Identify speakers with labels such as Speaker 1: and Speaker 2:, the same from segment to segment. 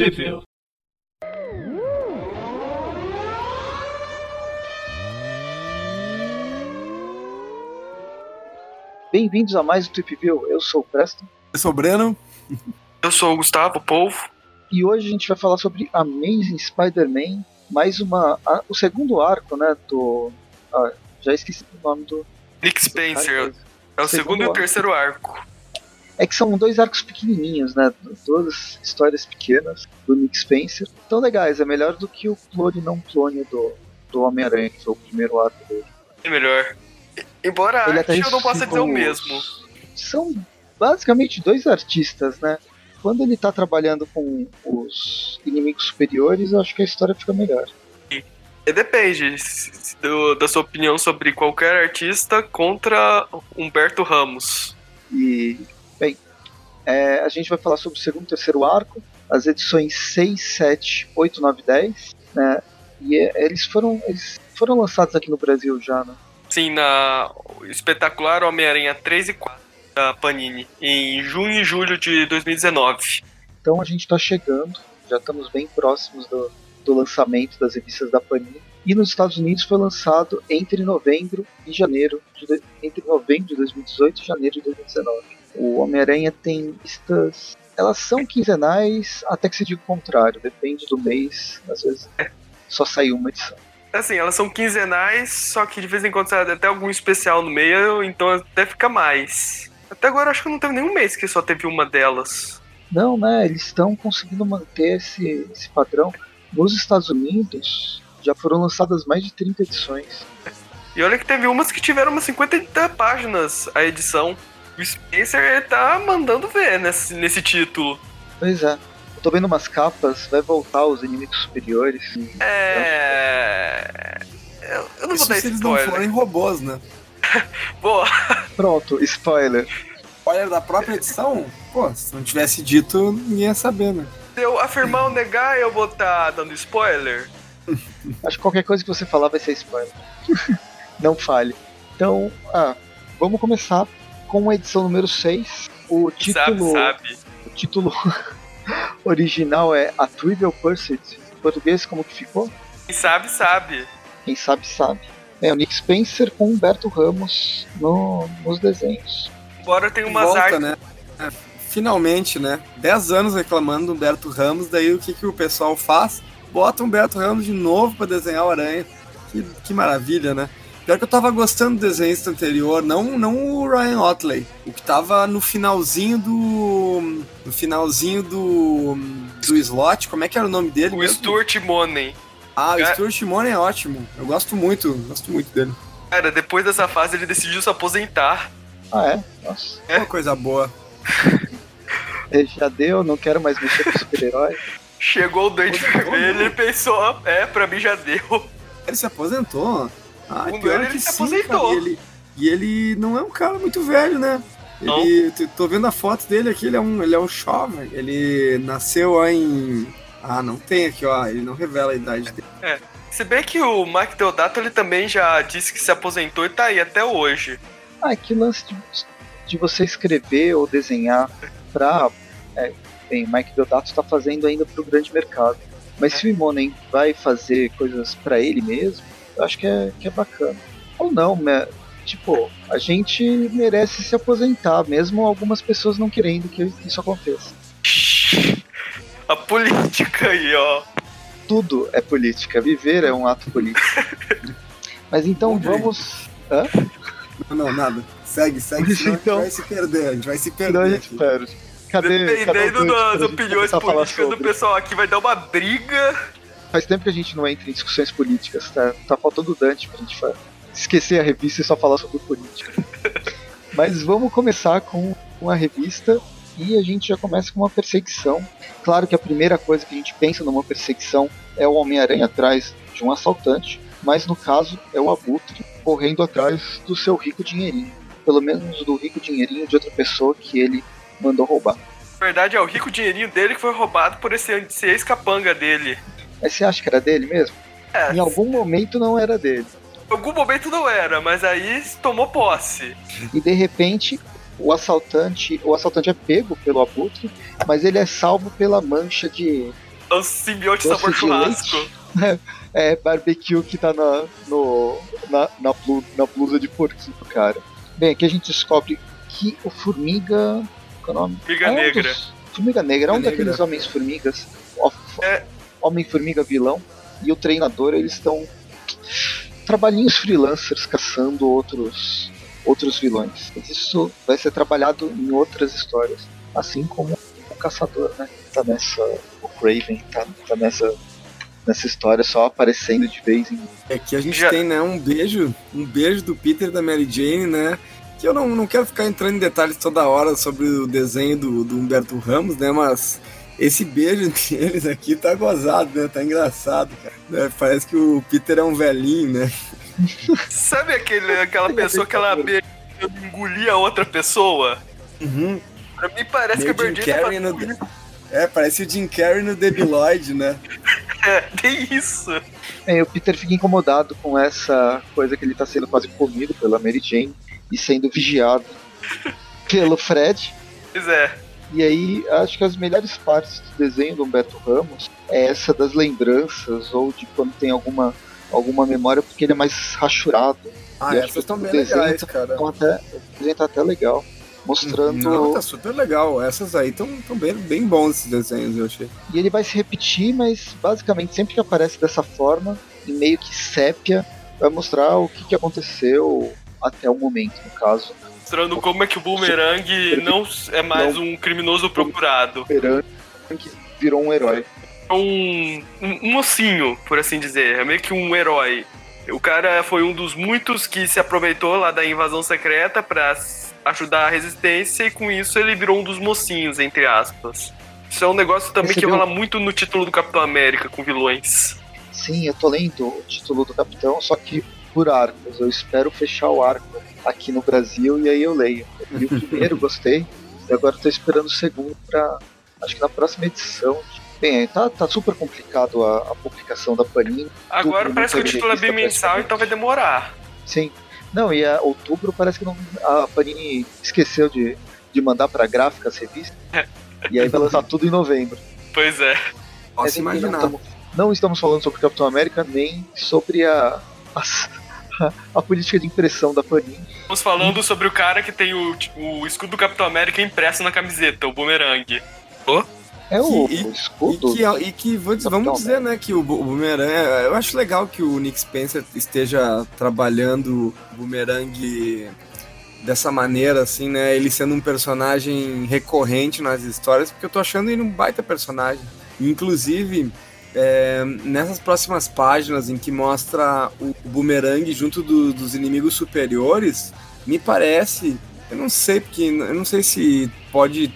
Speaker 1: Trip
Speaker 2: Bem-vindos a mais um Trip View. Eu sou o Preston.
Speaker 3: Eu sou o Breno.
Speaker 4: Eu sou o Gustavo Polvo.
Speaker 2: E hoje a gente vai falar sobre Amazing Spider-Man, mais uma. A, o segundo arco, né? Do. Ah, já esqueci o nome do.
Speaker 4: Nick Spencer. É o segundo, segundo e o terceiro arco.
Speaker 2: É que são dois arcos pequenininhos, né? Duas histórias pequenas do Nick Spencer. Tão legais, é melhor do que o clone não clone do, do Homem-Aranha, que foi o primeiro arco dele.
Speaker 4: É melhor. Embora Ele a arte eu não possa dizer o mesmo.
Speaker 2: São basicamente dois artistas, né? Quando ele tá trabalhando com os inimigos superiores, eu acho que a história fica melhor.
Speaker 4: E depende do, da sua opinião sobre qualquer artista contra Humberto Ramos.
Speaker 2: E, bem, é, a gente vai falar sobre o segundo e terceiro arco, as edições 6, 7, 8, 9 10, né? E é, eles foram eles foram lançados aqui no Brasil já, né?
Speaker 4: Sim, na espetacular Homem-Aranha 3 e 4 da Panini, em junho e julho de 2019.
Speaker 2: Então a gente está chegando, já estamos bem próximos do, do lançamento das revistas da Panini. E nos Estados Unidos foi lançado entre novembro e janeiro, de, entre novembro de 2018 e janeiro de 2019. O Homem-Aranha tem listas. Elas são quinzenais, até que se diga o contrário, depende do mês, às vezes só sai uma edição.
Speaker 4: Assim, elas são quinzenais, só que de vez em quando sai até algum especial no meio, então até fica mais. Até agora acho que não teve nenhum mês que só teve uma delas.
Speaker 2: Não, né? Eles estão conseguindo manter esse, esse padrão. Nos Estados Unidos já foram lançadas mais de 30 edições.
Speaker 4: E olha que teve umas que tiveram umas 50 páginas a edição. O Spencer tá mandando ver nesse, nesse título.
Speaker 2: Pois é. Eu tô vendo umas capas, vai voltar os inimigos superiores.
Speaker 4: É. Eu, eu não Isso vou dar
Speaker 3: se eles não forem robôs, né?
Speaker 4: Boa.
Speaker 2: Pronto, spoiler.
Speaker 3: Spoiler da própria edição? Pô, se não tivesse dito, ninguém ia saber, né?
Speaker 4: Se eu afirmar ou negar, eu vou estar tá dando spoiler?
Speaker 2: Acho que qualquer coisa que você falar vai ser spoiler. não fale. Então, ah, vamos começar com a edição número 6. O título.
Speaker 4: Sabe, sabe.
Speaker 2: O título original é A Trivial Pursuit. Em português, como que ficou?
Speaker 4: Quem sabe, sabe.
Speaker 2: Quem sabe, sabe. É o Nick Spencer com Humberto Ramos no, nos desenhos.
Speaker 4: Embora tenha umas
Speaker 3: Volta, artes... né? É, finalmente, né? Dez anos reclamando do Humberto Ramos, daí o que, que o pessoal faz? Bota o Humberto Ramos de novo para desenhar o Aranha. Que, que maravilha, né? Pior que eu tava gostando do desenhista anterior, não, não o Ryan Otley. O que tava no finalzinho do. No finalzinho do. Do slot, como é que era o nome dele?
Speaker 4: O mesmo? Stuart Money.
Speaker 3: Ah, o Stuart Simone é ótimo. Eu gosto muito, gosto muito dele.
Speaker 4: Cara, depois dessa fase ele decidiu se aposentar.
Speaker 2: Ah, é? Nossa.
Speaker 3: É uma coisa boa.
Speaker 2: já deu, não quero mais mexer com super-herói.
Speaker 4: Chegou o doente vermelho, ele pensou, é, pra mim já deu.
Speaker 3: Ele se aposentou?
Speaker 4: Ah, um pior ele que se sim, aposentou.
Speaker 3: Cara, e, ele, e ele não é um cara muito velho, né? Ele, tô vendo a foto dele aqui, ele é um, ele é um jovem. Ele nasceu em ah, não tem aqui, ó. Ele não revela a idade dele.
Speaker 4: É. Se bem que o Mike Deodato ele também já disse que se aposentou e tá aí até hoje.
Speaker 2: Ah, que lance de, de você escrever ou desenhar pra. É, bem, Mike Deodato está fazendo ainda pro grande mercado. Mas é. se o Imonen vai fazer coisas para ele mesmo, eu acho que é, que é bacana. Ou não, né? Tipo, a gente merece se aposentar, mesmo algumas pessoas não querendo que isso aconteça.
Speaker 4: A política aí, ó.
Speaker 2: Tudo é política. Viver é um ato político. Mas então vamos. Hã?
Speaker 3: Não, não, nada. Segue, segue, senão então... a gente vai se perder. A gente vai se perder. Não, a gente
Speaker 2: perde. Cadê,
Speaker 4: Dependendo das opiniões políticas do pessoal aqui, vai dar uma briga.
Speaker 2: Faz tempo que a gente não entra em discussões políticas, tá? Tá faltando o Dante pra gente esquecer a revista e só falar sobre política. Mas vamos começar com uma revista e a gente já começa com uma perseguição. Claro que a primeira coisa que a gente pensa numa perseguição é o Homem-Aranha atrás de um assaltante, mas no caso é o Abutre correndo atrás do seu rico dinheirinho. Pelo menos do rico dinheirinho de outra pessoa que ele mandou roubar.
Speaker 4: Na verdade, é o rico dinheirinho dele que foi roubado por esse, esse ex-capanga dele.
Speaker 2: Mas você acha que era dele mesmo? É. Em algum momento não era dele.
Speaker 4: Em algum momento não era, mas aí tomou posse.
Speaker 2: E de repente o assaltante, o assaltante é pego pelo abutre, mas ele é salvo pela mancha de,
Speaker 4: É o simbionte
Speaker 2: Doce
Speaker 4: sabor
Speaker 2: de
Speaker 4: churrasco.
Speaker 2: É barbecue que tá na, no, na, na, blu- na blusa de porquinho, cara. Bem, aqui a gente descobre que o Formiga. Qual é o nome?
Speaker 4: Formiga
Speaker 2: É um
Speaker 4: Negra.
Speaker 2: dos- Formiga Negra é um daqueles. Homens-Formigas.
Speaker 4: É.
Speaker 2: Homem-Formiga vilão. E o treinador, eles estão. Trabalhinhos freelancers caçando outros, outros vilões. Isso vai ser trabalhado em outras histórias. Assim como o caçador, né? Tá nessa. O Craven tá, tá nessa. Nessa história só aparecendo de vez em
Speaker 3: Aqui a gente
Speaker 4: Já-
Speaker 3: tem, né, um beijo, um beijo do Peter e da Mary Jane, né? Que eu não, não quero ficar entrando em detalhes toda hora sobre o desenho do, do Humberto Ramos, né? Mas esse beijo deles aqui tá gozado, né? Tá engraçado, cara. Né, Parece que o Peter é um velhinho, né?
Speaker 4: Sabe aquele, aquela pessoa que ela be- engolia a outra pessoa?
Speaker 3: Uhum.
Speaker 4: Pra mim parece
Speaker 3: Meio
Speaker 4: que a Birdie tá
Speaker 3: no... É, parece o Jim Carrey no Debiloid, né?
Speaker 4: É, tem isso.
Speaker 2: É, o Peter fica incomodado com essa coisa que ele tá sendo quase comido pela Mary Jane e sendo vigiado pelo Fred.
Speaker 4: Pois é.
Speaker 2: E aí, acho que as melhores partes do desenho do Humberto Ramos é essa das lembranças ou de quando tem alguma, alguma memória, porque ele é mais rachurado.
Speaker 3: Ah,
Speaker 2: E acho
Speaker 3: essas
Speaker 2: que
Speaker 3: estão bem
Speaker 2: desenho
Speaker 3: legais,
Speaker 2: tá-
Speaker 3: cara.
Speaker 2: Então até, o desenho tá até legal, mostrando...
Speaker 3: Não, tá super legal. Essas aí estão bem, bem bons esses desenhos, eu achei.
Speaker 2: E ele vai se repetir, mas basicamente sempre que aparece dessa forma, em meio que sépia, vai mostrar o que, que aconteceu até o momento, no caso.
Speaker 4: Mostrando como é que o Boomerang não é mais um criminoso procurado.
Speaker 2: Esperando que virou um herói.
Speaker 4: É um, um, um mocinho, por assim dizer. É meio que um herói. O cara foi um dos muitos que se aproveitou lá da invasão secreta pra s- ajudar a resistência e com isso ele virou um dos mocinhos, entre aspas. Isso é um negócio também que rola muito no título do Capitão América com vilões.
Speaker 2: Sim, eu tô lendo o título do Capitão, só que por arcos. Eu espero fechar o arco aqui no Brasil e aí eu leio. Eu li o primeiro, gostei, e agora tô esperando o segundo pra. Acho que na próxima edição. Bem, tá, tá super complicado a, a publicação da Panini.
Speaker 4: Agora
Speaker 2: Tudo
Speaker 4: parece que o título é bimensal, então vai demorar.
Speaker 2: Sim. Não, e a outubro parece que não, a Panini esqueceu de, de mandar pra gráfica as revistas. E aí vai lançar tudo em novembro.
Speaker 4: Pois é.
Speaker 3: Posso
Speaker 2: enfim,
Speaker 3: imaginar.
Speaker 2: Não estamos, não estamos falando sobre Capitão América, nem sobre a, as- a, a política de impressão da Panini.
Speaker 4: Estamos falando sobre o cara que tem o, o escudo do Capitão América impresso na camiseta, o Boomerang.
Speaker 2: É o,
Speaker 3: Que-
Speaker 2: o
Speaker 3: E
Speaker 2: escudo.
Speaker 3: que, e que vou dizer-
Speaker 2: Capitão
Speaker 3: vamos dizer, né, que o, o Boomerang. Eu acho legal que o Nick Spencer esteja trabalhando o Boomerang dessa maneira, assim, né? Ele sendo um personagem recorrente nas histórias, porque eu tô achando ele um baita personagem. Inclusive, é, nessas próximas páginas em que mostra o, Boomerang junto do- dos inimigos superiores, me parece. Eu não sei, porque eu não sei se pode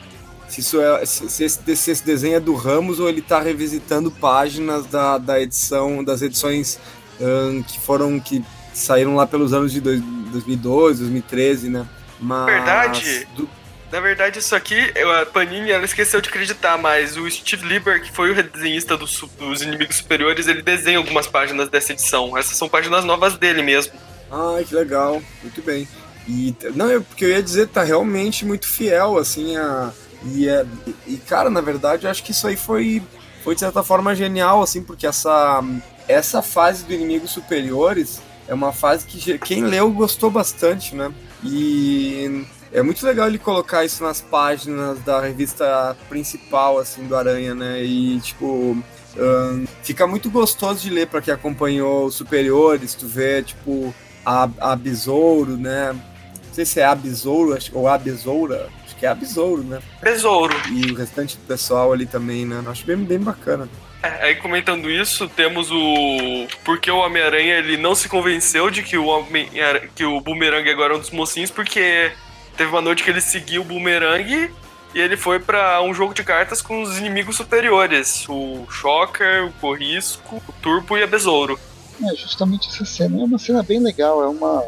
Speaker 3: se, isso é, se, se esse, se esse desenho é do Ramos ou ele tá revisitando páginas da, da edição, das edições ahn, que foram, que saíram lá pelos anos de dois- 2012, 2013, né? Mas,
Speaker 4: Verdade.
Speaker 3: do-
Speaker 4: Na verdade, isso aqui, a Panini ela esqueceu de acreditar, mas o Steve Lieber, que foi o desenhista dos, su- dos inimigos superiores, ele desenha algumas páginas dessa edição. Essas são páginas novas dele mesmo.
Speaker 3: Ai, que legal, muito bem. E, não, eu, porque eu ia dizer, tá realmente muito fiel, assim, a. E, é, e, cara, na verdade, eu acho que isso aí foi, foi de certa forma genial, assim, porque essa, essa fase do Inimigos Superiores é uma fase que quem leu gostou bastante, né? E é muito legal ele colocar isso nas páginas da revista principal, assim, do Aranha, né? E, tipo, ahn, fica muito gostoso de ler para quem acompanhou os superiores, tu vê, tipo, a, a Besouro, né? Não sei se é a Besouro ou a Besoura, acho que é a Besouro, né?
Speaker 4: Besouro.
Speaker 3: E o restante do pessoal ali também, né? Acho bem, bem bacana.
Speaker 4: É, Aí comentando isso, temos o. Porque o Homem-Aranha ele não se convenceu de que o, Homem que o Boomerang agora é um dos mocinhos, porque teve uma noite que ele seguiu o Boomerang e ele foi pra um jogo de cartas com os inimigos superiores: o Shocker, o Corrisco, o Turbo e a Besouro.
Speaker 2: É, justamente essa cena é uma cena bem legal, é uma,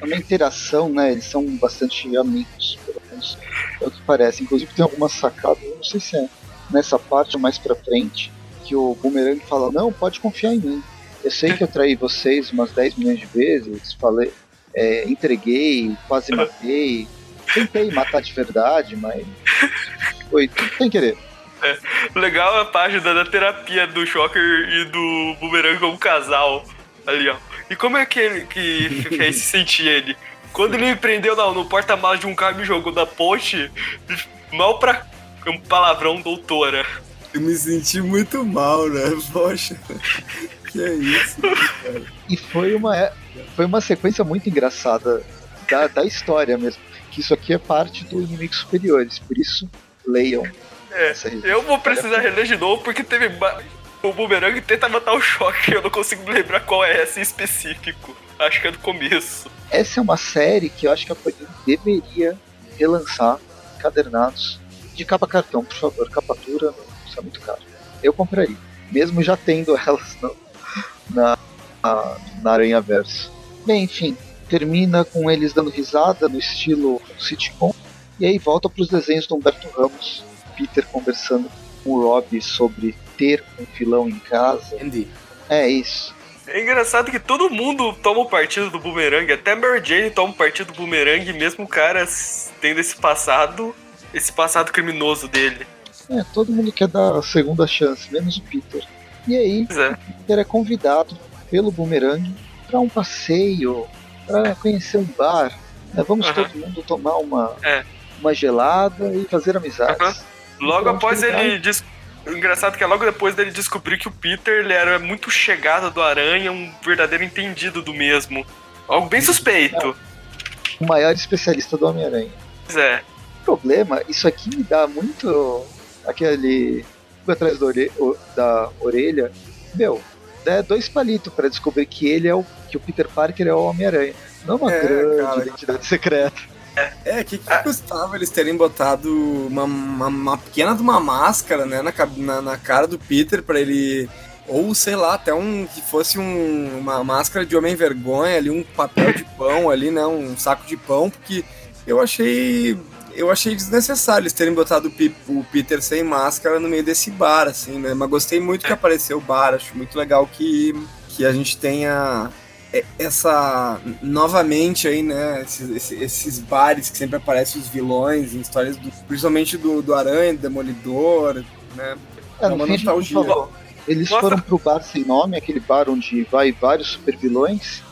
Speaker 2: é uma interação, né? Eles são bastante amigos, pelo menos é o que parece. Inclusive tem algumas sacadas, eu não sei se é nessa parte ou mais pra frente, que o Boomerang fala, não, pode confiar em mim. Eu sei que eu traí vocês umas 10 milhões de vezes, falei, é, entreguei, quase matei, tentei matar de verdade, mas foi sem querer.
Speaker 4: É, legal a página da terapia do Shocker e do Boomerang como casal. Ali, ó. E como é que ele que fez se sentir ele? Quando ele me prendeu no, no porta-malas de um carro e me jogou da ponte, mal pra um palavrão doutora.
Speaker 3: Eu me senti muito mal, né? Poxa. Que é isso, cara.
Speaker 2: E foi uma, foi uma sequência muito engraçada da, da história mesmo. Que isso aqui é parte do Inimigos Superiores, por isso leiam.
Speaker 4: É, eu vou precisar reler de novo porque teve o Boomerang tenta matar o choque, eu não consigo lembrar qual é esse em específico. Acho que é do começo.
Speaker 2: Essa é uma série que eu acho que a Panini deveria relançar encadernados de capa cartão, por favor. Capa dura, não é muito caro. Eu compraria, mesmo já tendo elas no, na, na, na Aranha Verso. Bem, enfim, termina com eles dando risada no estilo sitcom e aí volta para os desenhos do Humberto Ramos, Peter conversando com o Rob sobre ter um vilão em casa.
Speaker 3: Entendi.
Speaker 2: É isso.
Speaker 4: É engraçado que todo mundo toma o partido do Boomerang, até Mary Jane toma o partido do Boomerang, mesmo o cara tendo esse passado, esse passado criminoso dele.
Speaker 2: É, todo mundo quer dar a segunda chance, menos o Peter. E aí,
Speaker 4: é.
Speaker 2: o Peter é convidado pelo Boomerang para um passeio, para conhecer um bar. né? Vamos
Speaker 4: Aham.
Speaker 2: todo mundo tomar uma,
Speaker 4: É.
Speaker 2: uma gelada e fazer amizades.
Speaker 4: Aham. Logo
Speaker 2: Então,
Speaker 4: após ele. O engraçado é que é logo depois dele descobrir que o Peter ele era muito chegado do Aranha, um verdadeiro entendido do mesmo. Algo bem suspeito.
Speaker 2: O maior especialista do Homem-Aranha.
Speaker 4: Pois é.
Speaker 2: O problema, isso aqui me dá muito aquele. atrás da orelha. Meu, é dois palitos para descobrir que ele é o. que o Peter Parker é o Homem-Aranha. Não uma
Speaker 3: É,
Speaker 2: grande
Speaker 3: cara.
Speaker 2: identidade secreta.
Speaker 3: É, que que custava eles terem botado uma, uma, uma pequena de uma máscara, né, na, na, na cara do Peter pra ele. Ou sei lá, até um. que fosse um, uma máscara de homem vergonha ali, um papel de pão ali, né? Um saco de pão, porque eu achei. Eu achei desnecessário eles terem botado o, Peter sem máscara no meio desse bar, assim, né? Mas gostei muito que apareceu o bar, acho muito legal que, que a gente tenha é- essa novamente aí, né, esses, esses- esses bares que sempre aparecem os vilões em histórias do, principalmente do, do Aranha, do Demolidor, né?
Speaker 2: É,
Speaker 3: É
Speaker 2: no
Speaker 3: uma nostalgia.
Speaker 2: falou. Eles
Speaker 4: Nossa.
Speaker 2: foram pro bar sem nome, aquele bar onde vai vários supervilões, e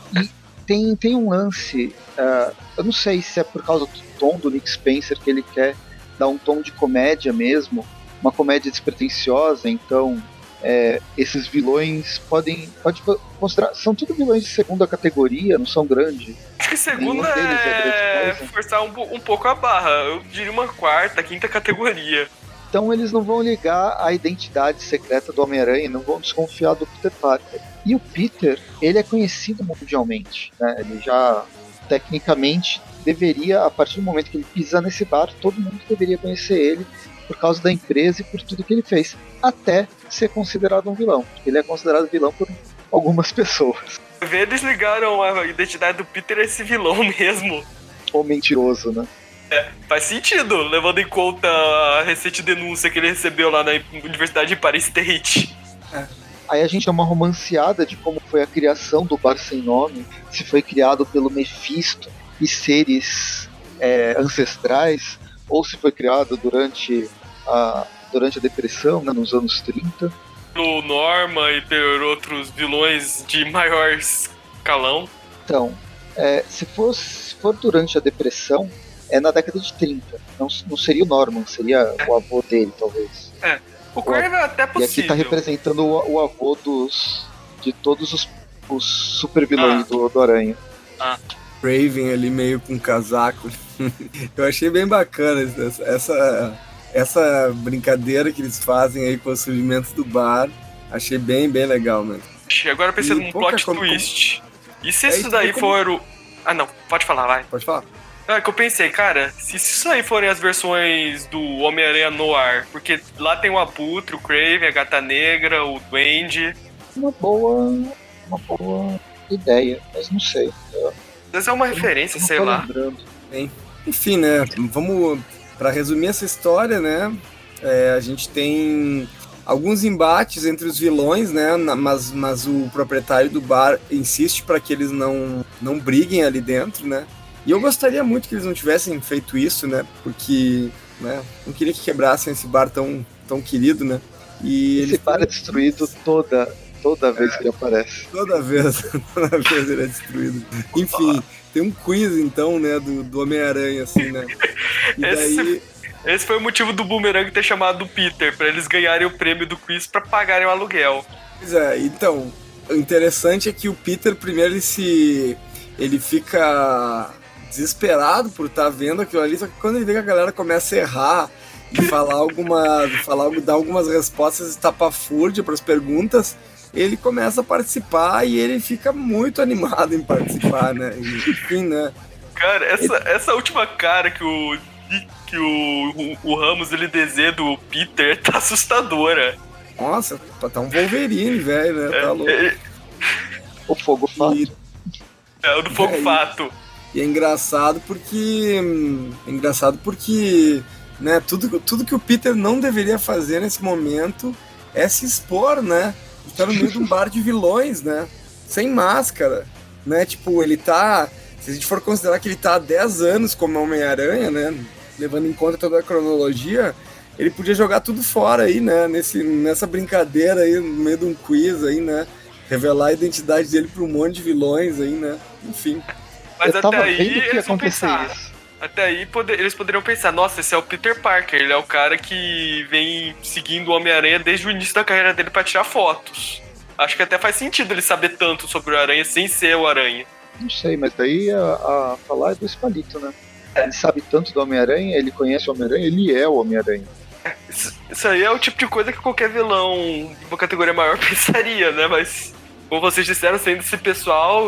Speaker 2: tem, tem um lance. ah, eu não sei se é por causa do tom do Nick Spencer que ele quer dar um tom de comédia mesmo, uma comédia despretensiosa, então é, esses vilões podem. Pode mostrar. São tudo vilões de segunda categoria, não são grandes.
Speaker 4: Acho que segunda
Speaker 2: é
Speaker 4: é forçar um, um pouco a barra. Eu diria uma quarta, quinta categoria.
Speaker 2: Então eles não vão ligar a identidade secreta do Homem-Aranha, não vão desconfiar do Peter Parker. E o Peter, ele é conhecido mundialmente, né? Ele já tecnicamente deveria, a partir do momento que ele pisa nesse bar, todo mundo deveria conhecer ele por causa da empresa e por tudo que ele fez, até ser considerado um vilão. Ele é considerado vilão por algumas pessoas.
Speaker 4: Vê, Eles ligaram a identidade do Peter a esse vilão mesmo.
Speaker 2: Ou mentiroso, né?
Speaker 4: Faz sentido, levando em conta a recente denúncia que ele recebeu lá na Universidade de Paris State.
Speaker 2: Aí a gente dá uma romanceada de como foi a criação do Bar Sem Nome, se foi criado pelo Mephisto e seres é, ancestrais, ou se foi criado durante a, durante a Depressão, né, nos anos 30.
Speaker 4: Pelo Norma e por outros vilões de maior escalão.
Speaker 2: Então, é, se, for, se for durante a Depressão, é na década de 30. Não, não seria o Norman, seria o avô dele, talvez.
Speaker 4: O Crave é até
Speaker 2: E aqui
Speaker 4: possível.
Speaker 2: tá representando o, o avô dos, de todos os, os super vilões
Speaker 4: Ah.
Speaker 2: do, do Aranha.
Speaker 3: Raven ali meio com casaco. Eu achei bem bacana essa, essa, essa brincadeira que eles fazem aí com o surgimento do bar. Achei bem, bem legal, mano.
Speaker 4: Agora pensando
Speaker 3: E
Speaker 4: num plot
Speaker 3: como-
Speaker 4: twist. E se
Speaker 3: É,
Speaker 4: isso daí
Speaker 3: como-
Speaker 4: for o. Ah não, pode falar, vai.
Speaker 3: Pode falar.
Speaker 4: É que eu pensei, cara, se isso aí forem as versões do Homem-Aranha no ar, porque lá tem o Abutre, o Crave, a Gata Negra, o Duende.
Speaker 2: uma boa, uma boa ideia, mas não sei.
Speaker 4: Às vezes é uma referência,
Speaker 2: Eu não
Speaker 4: sei lá.
Speaker 2: lembrando.
Speaker 3: Enfim, né? Vamos. Pra resumir essa história, né? é, a gente tem alguns embates entre os vilões, né? Mas, mas o proprietário do bar insiste para que eles não, não briguem ali dentro, né? E eu gostaria muito que eles não tivessem feito isso, né? Porque né, não queria que quebrassem esse bar tão, tão querido, né? E
Speaker 2: Esse bar é destruído toda, toda vez que ele aparece.
Speaker 3: Toda vez, toda vez ele é destruído. Enfim, tem um quiz então, né, do, do Homem-Aranha, assim, né? E
Speaker 4: Esse-
Speaker 3: daí.
Speaker 4: Esse foi o motivo do Boomerang ter chamado o Peter, pra eles ganharem o prêmio do quiz pra pagarem o aluguel.
Speaker 3: Pois é, então, o interessante é que o Peter primeiro ele se. ele fica desesperado por estar vendo aquilo ali, só que quando ele vê que a galera começa a errar e falar alguma. falar, dar algumas respostas estapafúrdias para as perguntas, ele começa a participar e ele fica muito animado em participar, né? E, enfim, né?
Speaker 4: Cara, essa, essa última cara que o. que o, o, o Ramos ele desenha do Peter tá assustadora.
Speaker 3: Nossa, tá um Wolverine, velho, né? Tá louco.
Speaker 4: É,
Speaker 2: O fogo fato.
Speaker 3: E,
Speaker 4: é o do Fogo
Speaker 3: É,
Speaker 4: Fato.
Speaker 3: E é engraçado porque. hum, É engraçado porque. Né, tudo, tudo que o Peter não deveria fazer nesse momento é se expor, né? Ele tá no meio de um bar de vilões, né? Sem máscara. Né? Tipo, ele tá. Se a gente for considerar que ele tá há 10 anos como Homem-Aranha, né? Levando em conta toda a cronologia, ele podia jogar tudo fora aí, né? Nesse, nessa brincadeira aí, no meio de um quiz aí, né? Revelar a identidade dele pra um monte de vilões aí, né? Enfim.
Speaker 4: Mas até aí eles vão pensar.
Speaker 2: isso.
Speaker 4: Até aí poder- eles poderiam pensar, nossa, esse é o Peter Parker, ele é o cara que vem seguindo o Homem-Aranha desde o início da carreira dele pra tirar fotos. Acho que até faz sentido ele saber tanto sobre o Aranha sem ser o Aranha.
Speaker 2: Não sei, mas daí a, a falar é do espalito, né? Ele sabe tanto do Homem-Aranha, ele conhece o Homem-Aranha, ele é o Homem-Aranha.
Speaker 4: Isso, isso aí é o tipo de coisa que qualquer vilão de uma categoria maior pensaria, né? Mas, como vocês disseram, sendo esse pessoal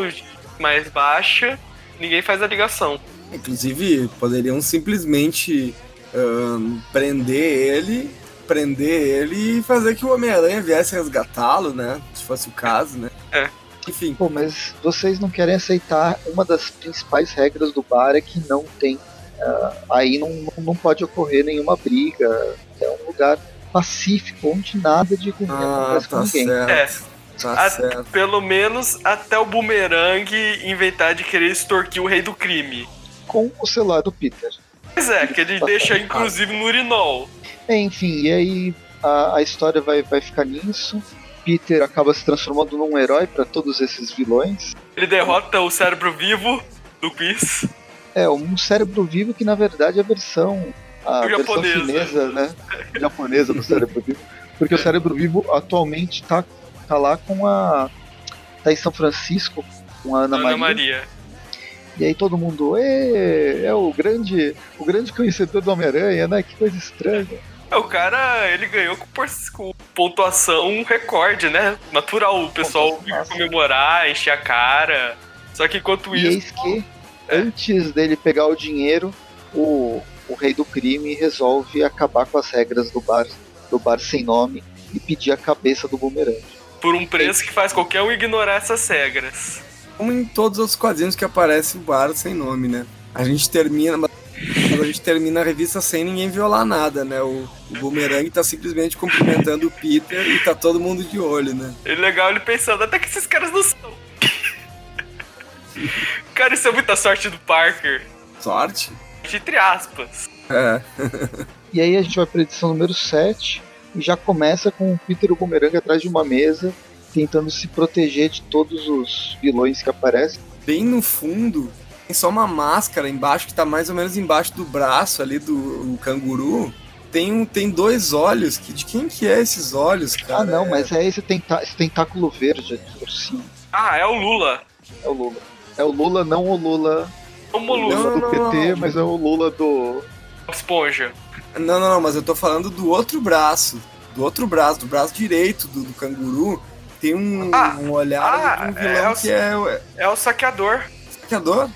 Speaker 4: mais baixa, ninguém faz a ligação.
Speaker 3: Inclusive, poderiam simplesmente ahn, prender ele, prender ele e fazer que o Homem-Aranha viesse resgatá-lo, né? Se fosse o caso, né?
Speaker 4: É.
Speaker 3: Enfim,
Speaker 2: Pô, mas vocês não querem aceitar uma das principais regras do bar é que não tem. ah, aí não, não- pode ocorrer nenhuma briga. É um lugar pacífico, onde nada de ruim
Speaker 3: ah,
Speaker 2: acontece com
Speaker 3: tá
Speaker 2: ninguém.
Speaker 3: certo.
Speaker 4: É.
Speaker 3: Tá
Speaker 4: A-. Pelo menos até o Boomerang inventar de querer extorquir o rei do crime.
Speaker 2: Com o celular do Peter.
Speaker 4: Pois é, que ele deixa inclusive no urinol.
Speaker 2: É, enfim, e aí a, a história vai, vai ficar nisso. Peter acaba se transformando num herói para todos esses vilões.
Speaker 4: Ele derrota o cérebro vivo do quiz.
Speaker 2: É, um cérebro vivo que na verdade é a versão. A
Speaker 4: O
Speaker 2: versão
Speaker 4: japonesa.
Speaker 2: chinesa, né? Japonesa do cérebro vivo. Porque o cérebro vivo atualmente tá, tá lá com a. tá em São Francisco com a Ana,
Speaker 4: Ana
Speaker 2: Maria.
Speaker 4: Maria.
Speaker 2: E aí todo mundo, "Ê, é o grande. o grande conhecedor do Homem-Aranha, né? Que coisa estranha.
Speaker 4: É, O cara, ele ganhou com, com pontuação um recorde, né? Natural o pessoal comemorar, encher a cara. Só que enquanto
Speaker 2: E
Speaker 4: isso.
Speaker 2: eis que, antes dele pegar o dinheiro, o, o rei do crime resolve acabar com as regras do bar, do bar sem nome e pedir a cabeça do bumerangue.
Speaker 4: Por um preço que faz qualquer um ignorar essas regras.
Speaker 3: Como em todos os quadrinhos que aparece o bar sem nome, né? A gente termina. mas A gente termina a revista sem ninguém violar nada, né? O, o Boomerang tá simplesmente cumprimentando o Peter e tá todo mundo de olho, né?
Speaker 4: É legal ele pensando, até que esses caras não são. Cara, isso é muita sorte do Parker.
Speaker 3: Sorte?
Speaker 4: Entre aspas.
Speaker 3: É.
Speaker 2: E aí a gente vai para edição número 7 e já começa com o Peter o bumerangue atrás de uma mesa, tentando se proteger de todos os vilões que aparecem.
Speaker 3: Bem no fundo, tem só uma máscara embaixo, que tá mais ou menos embaixo do braço ali do o canguru. Tem, um, tem dois olhos, que de quem que é esses olhos, cara?
Speaker 2: ah não, mas é esse, tenta esse tentáculo verde aqui por cima.
Speaker 4: Ah, é o Lula.
Speaker 2: É o Lula. É o Lula, não o Lula
Speaker 4: É o.
Speaker 2: Lula do
Speaker 3: não,
Speaker 2: PT,
Speaker 3: não.
Speaker 2: mas é o Lula do.
Speaker 4: Esponja.
Speaker 3: Não, não, não, mas eu tô falando do outro braço. Do outro braço, do braço direito do, do canguru. Tem um,
Speaker 4: Ah,
Speaker 3: um olhar
Speaker 4: ah,
Speaker 3: de um
Speaker 4: é
Speaker 3: vilão
Speaker 4: o-
Speaker 3: que é o é,
Speaker 4: É o saqueador.
Speaker 3: saqueador.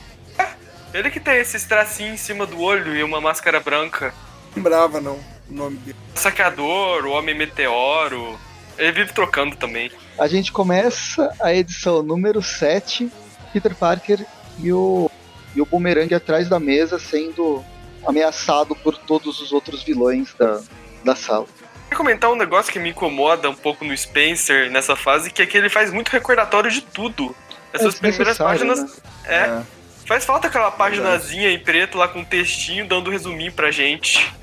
Speaker 4: Ele que tem esses tracinhos em cima do olho e uma máscara branca.
Speaker 3: Não lembrava, não, o nome dele.
Speaker 4: O saqueador, o Homem Meteoro. Ele vive trocando também.
Speaker 2: A gente começa a edição número 7, Peter Parker e o, e o Boomerang atrás da mesa sendo ameaçado por todos os outros vilões da, da sala.
Speaker 4: Queria comentar um negócio que me incomoda um pouco no Spencer nessa fase, que é que ele faz muito recordatório de tudo. Essas
Speaker 2: É
Speaker 4: primeiras páginas.
Speaker 2: né?
Speaker 4: É, Faz falta aquela paginazinha em preto lá com um textinho dando um resuminho pra gente.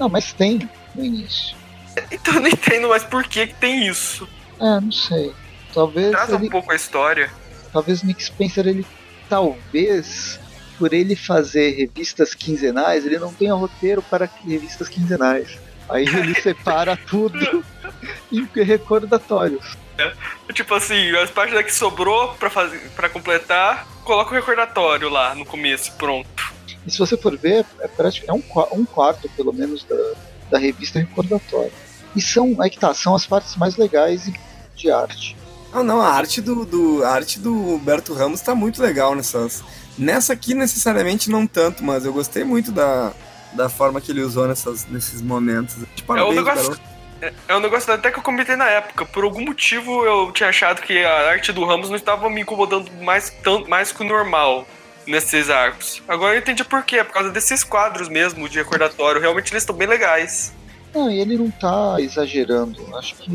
Speaker 2: Não, mas tem no início.
Speaker 4: Então eu não entendo mais por que, que tem isso.
Speaker 2: É, não sei. Talvez
Speaker 4: Traz
Speaker 2: ele,
Speaker 4: um pouco a história.
Speaker 2: talvez o Nick Spencer ele talvez por ele fazer revistas quinzenais, ele não tenha roteiro para revistas quinzenais. Aí ele separa tudo em recordatórios.
Speaker 4: Tipo assim, as páginas que sobrou pra, fazer, pra completar, coloca o recordatório lá no começo, pronto.
Speaker 2: E se você for ver, é, prático, é um, um quarto, pelo menos, da, da revista recordatório. E são, aí que tá, são as partes mais legais de arte.
Speaker 3: Não, não, a arte do, do, a arte do Humberto Ramos tá muito legal nessas. Nessa aqui, necessariamente, não tanto, mas eu gostei muito da, da forma que ele usou nessas, nesses momentos. De parabéns,
Speaker 4: negócio-
Speaker 3: garoto.
Speaker 4: É, é um negócio até que eu comentei na época. Por algum motivo eu tinha achado que a arte do Ramos não estava me incomodando mais, tão, mais que o normal nesses arcos. Agora eu entendi por quê. É por causa desses quadros mesmo de recordatório. Realmente eles estão bem legais.
Speaker 2: Não, e ele não tá exagerando. Acho que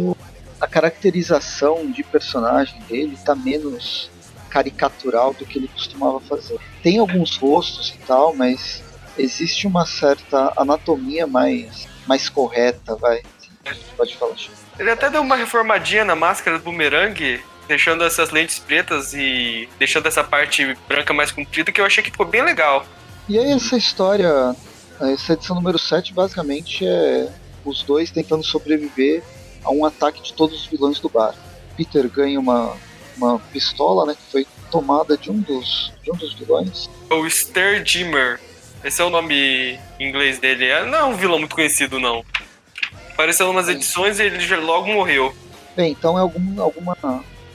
Speaker 2: a caracterização de personagem dele tá menos caricatural do que ele costumava fazer. Tem alguns rostos e tal, mas existe uma certa anatomia mais, mais correta, vai. Pode falar, Chico.
Speaker 4: Ele até deu uma reformadinha na máscara do bumerangue, deixando essas lentes pretas e deixando essa parte branca mais comprida, que eu achei que ficou bem legal.
Speaker 2: E aí essa história, essa edição número 7 basicamente é os dois tentando sobreviver a um ataque de todos os vilões do bar. Peter ganha uma, uma pistola, né, que foi tomada de um dos, de um dos vilões.
Speaker 4: O Ster Dimmer. Esse é o nome em inglês dele. É- Não é um vilão muito conhecido, não. Apareceu umas edições e ele logo morreu.
Speaker 2: Bem, então é algum, alguma,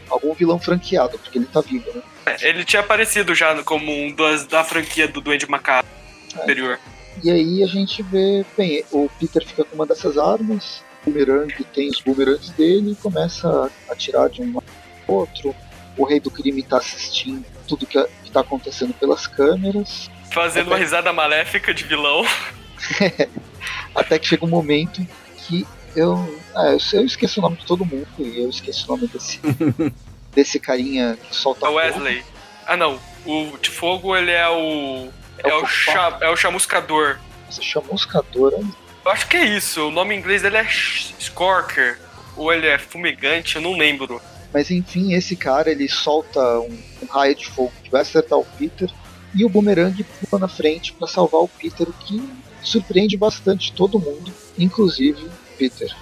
Speaker 2: algum vilão franqueado, porque ele tá vivo, né?
Speaker 4: É, Ele tinha aparecido já como um das, da franquia do Duende Macabro superior.
Speaker 2: E aí a gente vê, bem, o Peter fica com uma dessas armas, o Boomerang tem os boomerangs dele e começa a atirar de um ao outro. O rei do crime tá assistindo tudo que, que tá acontecendo pelas câmeras.
Speaker 4: Fazendo uma risada maléfica de vilão.
Speaker 2: Até que chega um momento que eu. Ah, eu, esqueço o nome de todo mundo e eu esqueço o nome desse. desse carinha que solta
Speaker 4: É
Speaker 2: fogo.
Speaker 4: o Wesley. Ah não. O de fogo ele é o.
Speaker 2: É
Speaker 4: É
Speaker 2: o
Speaker 4: o, cha, é o chamuscador.
Speaker 2: Você chamuscador, olha.
Speaker 4: Eu acho que é isso. O nome em inglês dele é Scorker. Ou ele é fumegante, eu não lembro.
Speaker 2: Mas enfim, esse cara ele solta um, um raio de fogo que vai acertar o Peter e o Boomerang pula na frente para salvar o Peter, o que surpreende bastante todo mundo, inclusive o Peter.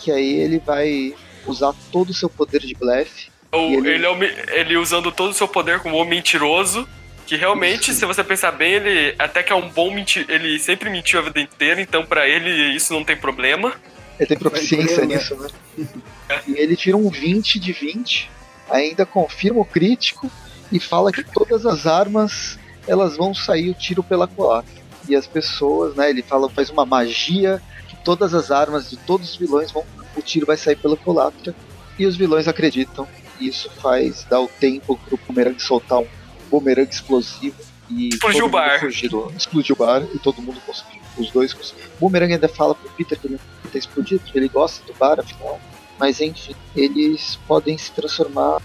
Speaker 2: Que aí ele vai usar todo o seu poder de blefe. Ele-
Speaker 4: ele... é ele usando todo o seu poder como um mentiroso. Que realmente,
Speaker 2: Isso.
Speaker 4: se você pensar bem, ele até que é um bom mentir. Ele sempre mentiu a vida inteira, então pra ele isso não tem problema.
Speaker 2: Ele tem proficiência
Speaker 3: Vai né?
Speaker 2: nisso, né? E ele tira um 20 de 20, ainda confirma o crítico e fala que todas as armas elas vão sair o tiro pela culatra. E as pessoas, né, ele fala, faz uma magia que todas as armas de todos os vilões vão o tiro vai sair pela culatra e os vilões acreditam. E isso faz dar o tempo pro Boomerang soltar um bumerangue explosivo e
Speaker 4: Explodiu o bar.
Speaker 2: explodiu o bar e todo mundo conseguiu. Os dois conseguiram. O Boomerang ainda fala pro Peter que ele ter explodido, ele gosta do bar, afinal. Mas enfim, eles podem se transformar.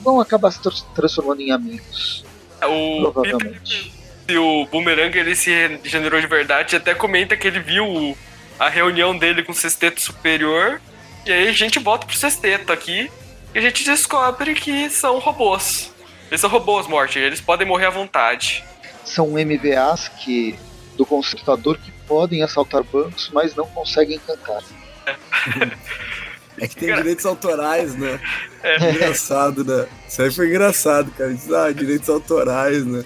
Speaker 2: vão acabar se transformando em amigos.
Speaker 4: O Peter
Speaker 2: Provavelmente.
Speaker 4: e o Boomerang ele se regenerou de verdade. Até comenta que ele viu a reunião dele com o sexteto superior. E aí a gente volta pro sexteto aqui. E a gente descobre que são robôs. Eles são robôs, Morty. Eles podem morrer à vontade.
Speaker 2: São MVAs que do consertador que podem assaltar bancos, mas não conseguem cantar.
Speaker 3: É que tem direitos autorais, né?
Speaker 4: É.
Speaker 3: Engraçado, né? Isso aí foi engraçado, cara. Diz, ah, direitos autorais, né?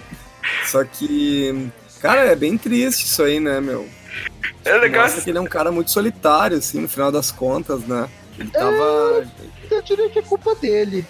Speaker 3: Só que, cara, é bem triste isso aí, né, meu?
Speaker 4: É legal.
Speaker 3: Mostra que ele é um cara muito solitário, assim, no final das contas, né? Ele tava.
Speaker 2: Eu diria que é culpa dele.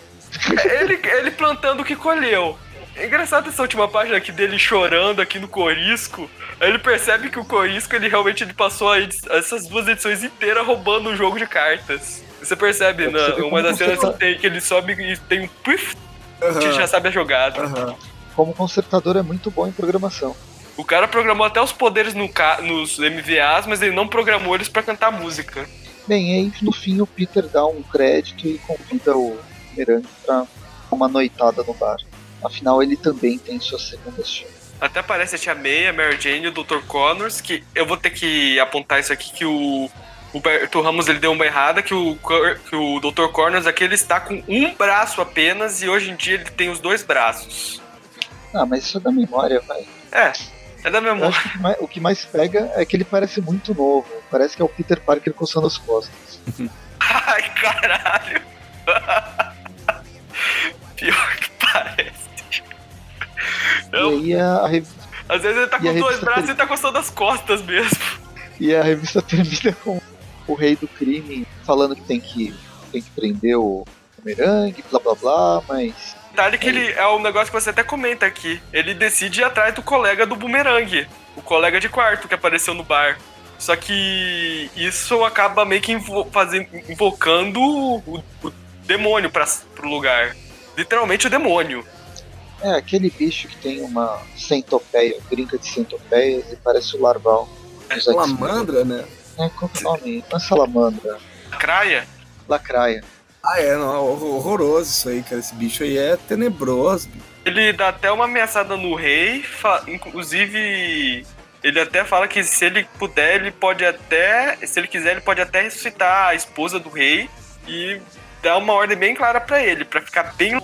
Speaker 4: ele, ele plantando o que colheu. É engraçado essa última página aqui dele chorando aqui no Corisco. Aí ele percebe que o Corisco ele realmente ele passou essas duas edições inteiras roubando um jogo de cartas. Você percebe,
Speaker 2: É,
Speaker 4: né? Uma das cenas
Speaker 2: tá-
Speaker 4: que, tem, que ele sobe e tem um pif que
Speaker 3: Aham,
Speaker 4: já sabe a jogada.
Speaker 3: aham.
Speaker 2: Como consertador é muito bom em programação.
Speaker 4: O cara programou até os poderes no ca- nos MVAs, mas ele não programou eles pra cantar música.
Speaker 2: Bem, aí no fim o Peter dá um crédito e convida o Boomerang pra uma noitada no bar. Afinal, ele também tem sua segunda chance.
Speaker 4: Até aparece a Tia May, a Mary Jane e o Dr. Connors, que eu vou ter que apontar isso aqui, que o, o Berto Ramos ele deu uma errada, que o, que o Dr. Corners aqui ele está com um braço apenas e hoje em dia ele tem os dois braços.
Speaker 2: Ah, mas isso é da memória, vai.
Speaker 4: É, é da memória.
Speaker 2: que mais- o que mais pega é que ele parece muito novo. Parece que é o Peter Parker coçando as costas.
Speaker 4: Ai, caralho. Pior que parece. Não,
Speaker 2: E aí a, a rev-
Speaker 4: às vezes ele tá com dois
Speaker 2: revista
Speaker 4: braços
Speaker 2: tem-
Speaker 4: e tá coçando as costas mesmo.
Speaker 2: e a revista termina com o rei do crime falando que tem que, tem que prender o Bumerangue, blá blá blá, mas
Speaker 4: Detalhe que ele é um negócio que você até comenta aqui. Ele decide ir atrás do colega do bumerangue. O colega de quarto que apareceu no bar. Só que isso acaba meio que invo fazendo, invocando o, o demônio pra, pro lugar. Literalmente o demônio.
Speaker 2: É aquele bicho que tem uma centopeia, brinca de centopeia e parece o larval. X-Men.
Speaker 3: Salamandra, né?
Speaker 2: É, qual que é o nome? Não é salamandra,
Speaker 4: Craia.
Speaker 2: lacraia.
Speaker 3: Ah, é, não, hor- horroroso isso aí, cara. Esse bicho aí é tenebroso. bicho.
Speaker 4: Ele dá até uma ameaçada no rei. Inclusive, ele até fala que se ele puder, ele pode até. Se ele quiser, ele pode até ressuscitar a esposa do rei. E dá uma ordem bem clara pra ele, pra ficar bem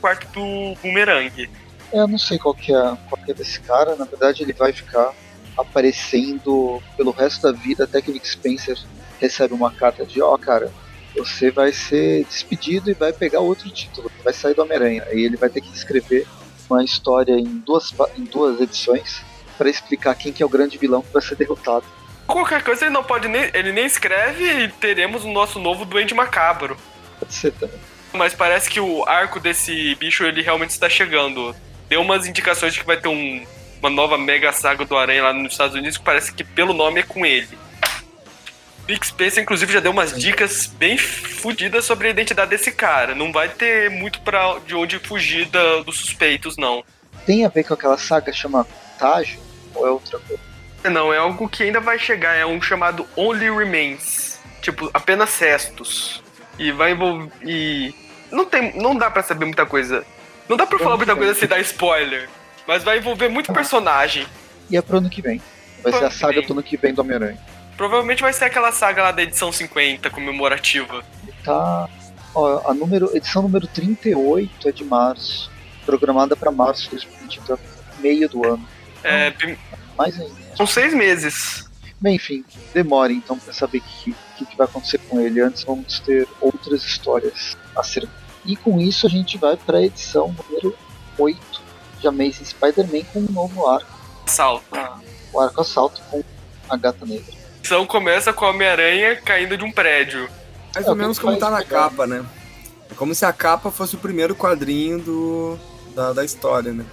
Speaker 4: quarto do bumerangue.
Speaker 2: É, Eu não sei qual que, é, qual que é desse cara, na verdade ele vai ficar aparecendo pelo resto da vida até que Nick Spencer recebe uma carta de ó, cara, você vai ser despedido e vai pegar outro título, vai sair do Homem-Aranha. Aí ele vai ter que escrever uma história em duas, em duas edições para explicar quem que é o grande vilão que vai ser derrotado.
Speaker 4: Qualquer coisa ele não pode nem. Ele nem escreve e teremos o nosso novo Duende Macabro.
Speaker 2: Pode ser também.
Speaker 4: Mas parece que o arco desse bicho ele realmente está chegando. Deu umas indicações de que vai ter um- uma nova mega saga do Aranha lá nos Estados Unidos que parece que pelo nome é com ele. Nick Spencer, inclusive, já deu umas dicas bem fodidas sobre a identidade desse cara. Não vai ter muito pra de onde fugir da- dos suspeitos, não.
Speaker 2: Tem a ver com aquela saga chama Contágio ou é outra coisa?
Speaker 4: Não, é algo que ainda vai chegar. É um chamado Only Remains. Tipo, apenas restos. E vai envolver. E. Não, tem, não dá pra saber muita coisa. Não dá pra falar muita coisa sem dar spoiler. Mas vai envolver muito personagem.
Speaker 2: E é pro ano que vem. Vai
Speaker 4: Pro
Speaker 2: ser a saga
Speaker 4: vem.
Speaker 2: do ano que vem do Homem-Aranha.
Speaker 4: Provavelmente vai ser aquela saga lá da edição 50 comemorativa.
Speaker 2: Tá. Ó, a número, edição número 38 é de março. Programada pra março de 2020, então meio do ano.
Speaker 4: É,
Speaker 2: Mais ainda.
Speaker 4: são seis meses.
Speaker 2: Bem, enfim, demore então pra saber que, que, que vai acontecer com ele. Antes vamos ter outras histórias a ser. E com isso a gente vai pra edição número 8 de Amazing Spider-Man com um novo arco.
Speaker 4: Salto.
Speaker 2: O arco assalto com a gata negra.
Speaker 4: A edição começa com a Homem-Aranha caindo de um prédio.
Speaker 3: Mais
Speaker 2: É,
Speaker 3: ou menos como tá na
Speaker 2: legal.
Speaker 3: capa, né? É como se a capa fosse o primeiro quadrinho do, da, da história, né?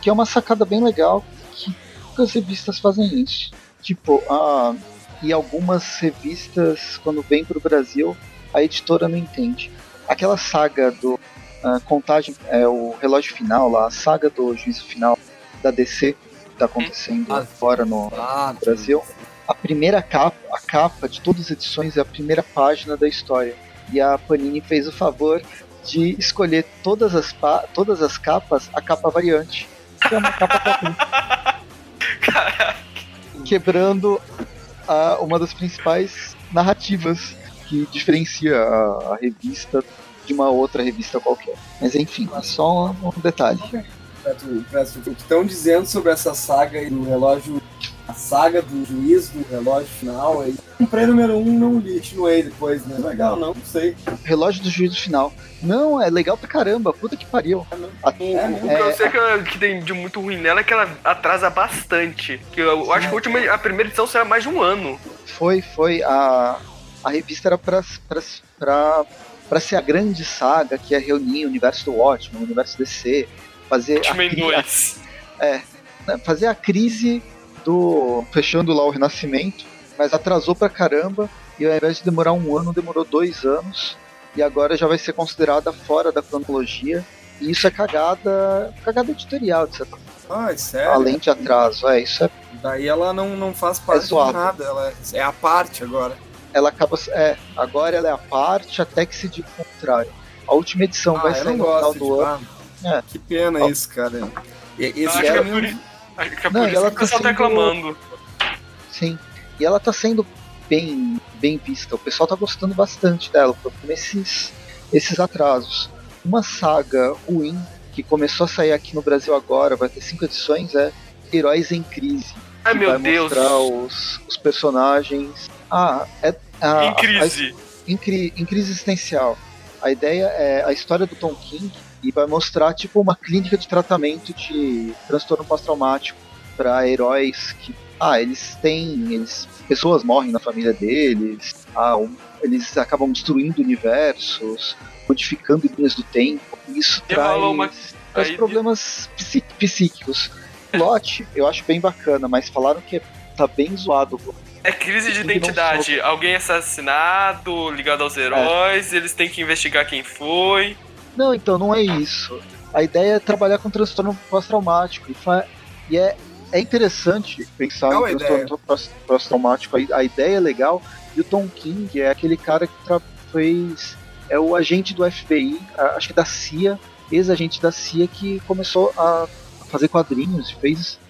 Speaker 2: que é uma sacada bem legal que poucas revistas fazem isso. Tipo, a, e algumas revistas, quando vêm pro Brasil, a editora não entende. Aquela saga do ah, Contagem, é o relógio final lá, a saga do juízo final da DC, que tá acontecendo
Speaker 3: Ah.
Speaker 2: agora no
Speaker 3: Ah,
Speaker 2: Brasil. A primeira capa, a capa de todas as edições é a primeira página da história. E a Panini fez o favor de escolher todas as, todas as capas, a capa variante. Que é uma capa. Quebrando a- uma das principais narrativas que diferencia a, a revista de uma outra revista qualquer. Mas enfim, é só um, um detalhe.
Speaker 3: O que estão dizendo sobre essa saga aí do relógio. A saga do juiz do relógio final aí. Comprei número 1, um, não li, continuei depois, né? Legal, não, não sei.
Speaker 2: Relógio do juízo final. Não, é legal pra caramba, puta que pariu. A-
Speaker 4: O, o que eu
Speaker 2: É,
Speaker 4: sei que, que tem de muito ruim nela é que ela atrasa bastante. Que eu, eu acho que a, última, a primeira edição será mais de um ano.
Speaker 2: Foi, foi. A, a revista era pra, pra, pra, pra ser a grande saga que ia reunir o universo do Watchmen, o universo DC, fazer a-
Speaker 4: 2.
Speaker 2: né, fazer a crise do. fechando lá o Renascimento, mas atrasou pra caramba e ao invés de demorar um ano, demorou dois anos e agora já vai ser considerada fora da cronologia. E isso é cagada. cagada editorial, de certa forma.
Speaker 3: Ai, sério?
Speaker 2: Além de atraso, é, isso é
Speaker 3: Daí ela não, não faz parte de
Speaker 2: zoado.
Speaker 3: nada, ela é a parte agora.
Speaker 2: ela acaba. É, agora ela é a parte até que se diga o contrário. A última edição
Speaker 3: ah,
Speaker 2: vai sair
Speaker 3: não
Speaker 2: no final do
Speaker 3: de
Speaker 2: ano.
Speaker 3: ah,
Speaker 2: É.
Speaker 3: Que pena isso, cara. E-
Speaker 4: Eu
Speaker 3: Esse
Speaker 4: acho que é
Speaker 3: mesmo-
Speaker 4: por, é
Speaker 2: Não, ela
Speaker 4: que o pessoal
Speaker 2: tá
Speaker 4: tá
Speaker 2: sendo-
Speaker 4: reclamando.
Speaker 2: Sim. E ela tá sendo bem bem vista. O pessoal tá gostando bastante dela, por esses, esses atrasos. Uma saga ruim que começou a sair aqui no Brasil agora, vai ter cinco edições, é Heróis em Crise.
Speaker 4: Ai meu
Speaker 2: vai
Speaker 4: Deus.
Speaker 2: mostrar os, os personagens. Ah, é. A,
Speaker 4: em crise.
Speaker 2: a- em, cri- em crise existencial. A ideia é a história do Tom King e vai mostrar tipo uma clínica de tratamento de transtorno pós-traumático para heróis que ah, eles têm, eles pessoas morrem na família deles, ah, um- eles acabam destruindo universos, modificando linhas do tempo. e Isso traz,
Speaker 4: uma-
Speaker 2: traz problemas psí- psíquicos. Plot eu acho bem bacana, mas falaram que tá bem zoado.
Speaker 4: É crise de identidade. Alguém assassinado, ligado aos heróis, eles têm que investigar quem foi.
Speaker 2: Não, então não é isso. A ideia é trabalhar com transtorno pós-traumático. E, é, é interessante pensar
Speaker 3: Qual
Speaker 2: em transtorno pós- pós-traumático. A, ideia é legal. E o Tom King é aquele cara que fez. É o agente do FBI, a- acho que da CIA, ex-agente da CIA, que começou a fazer quadrinhos e fez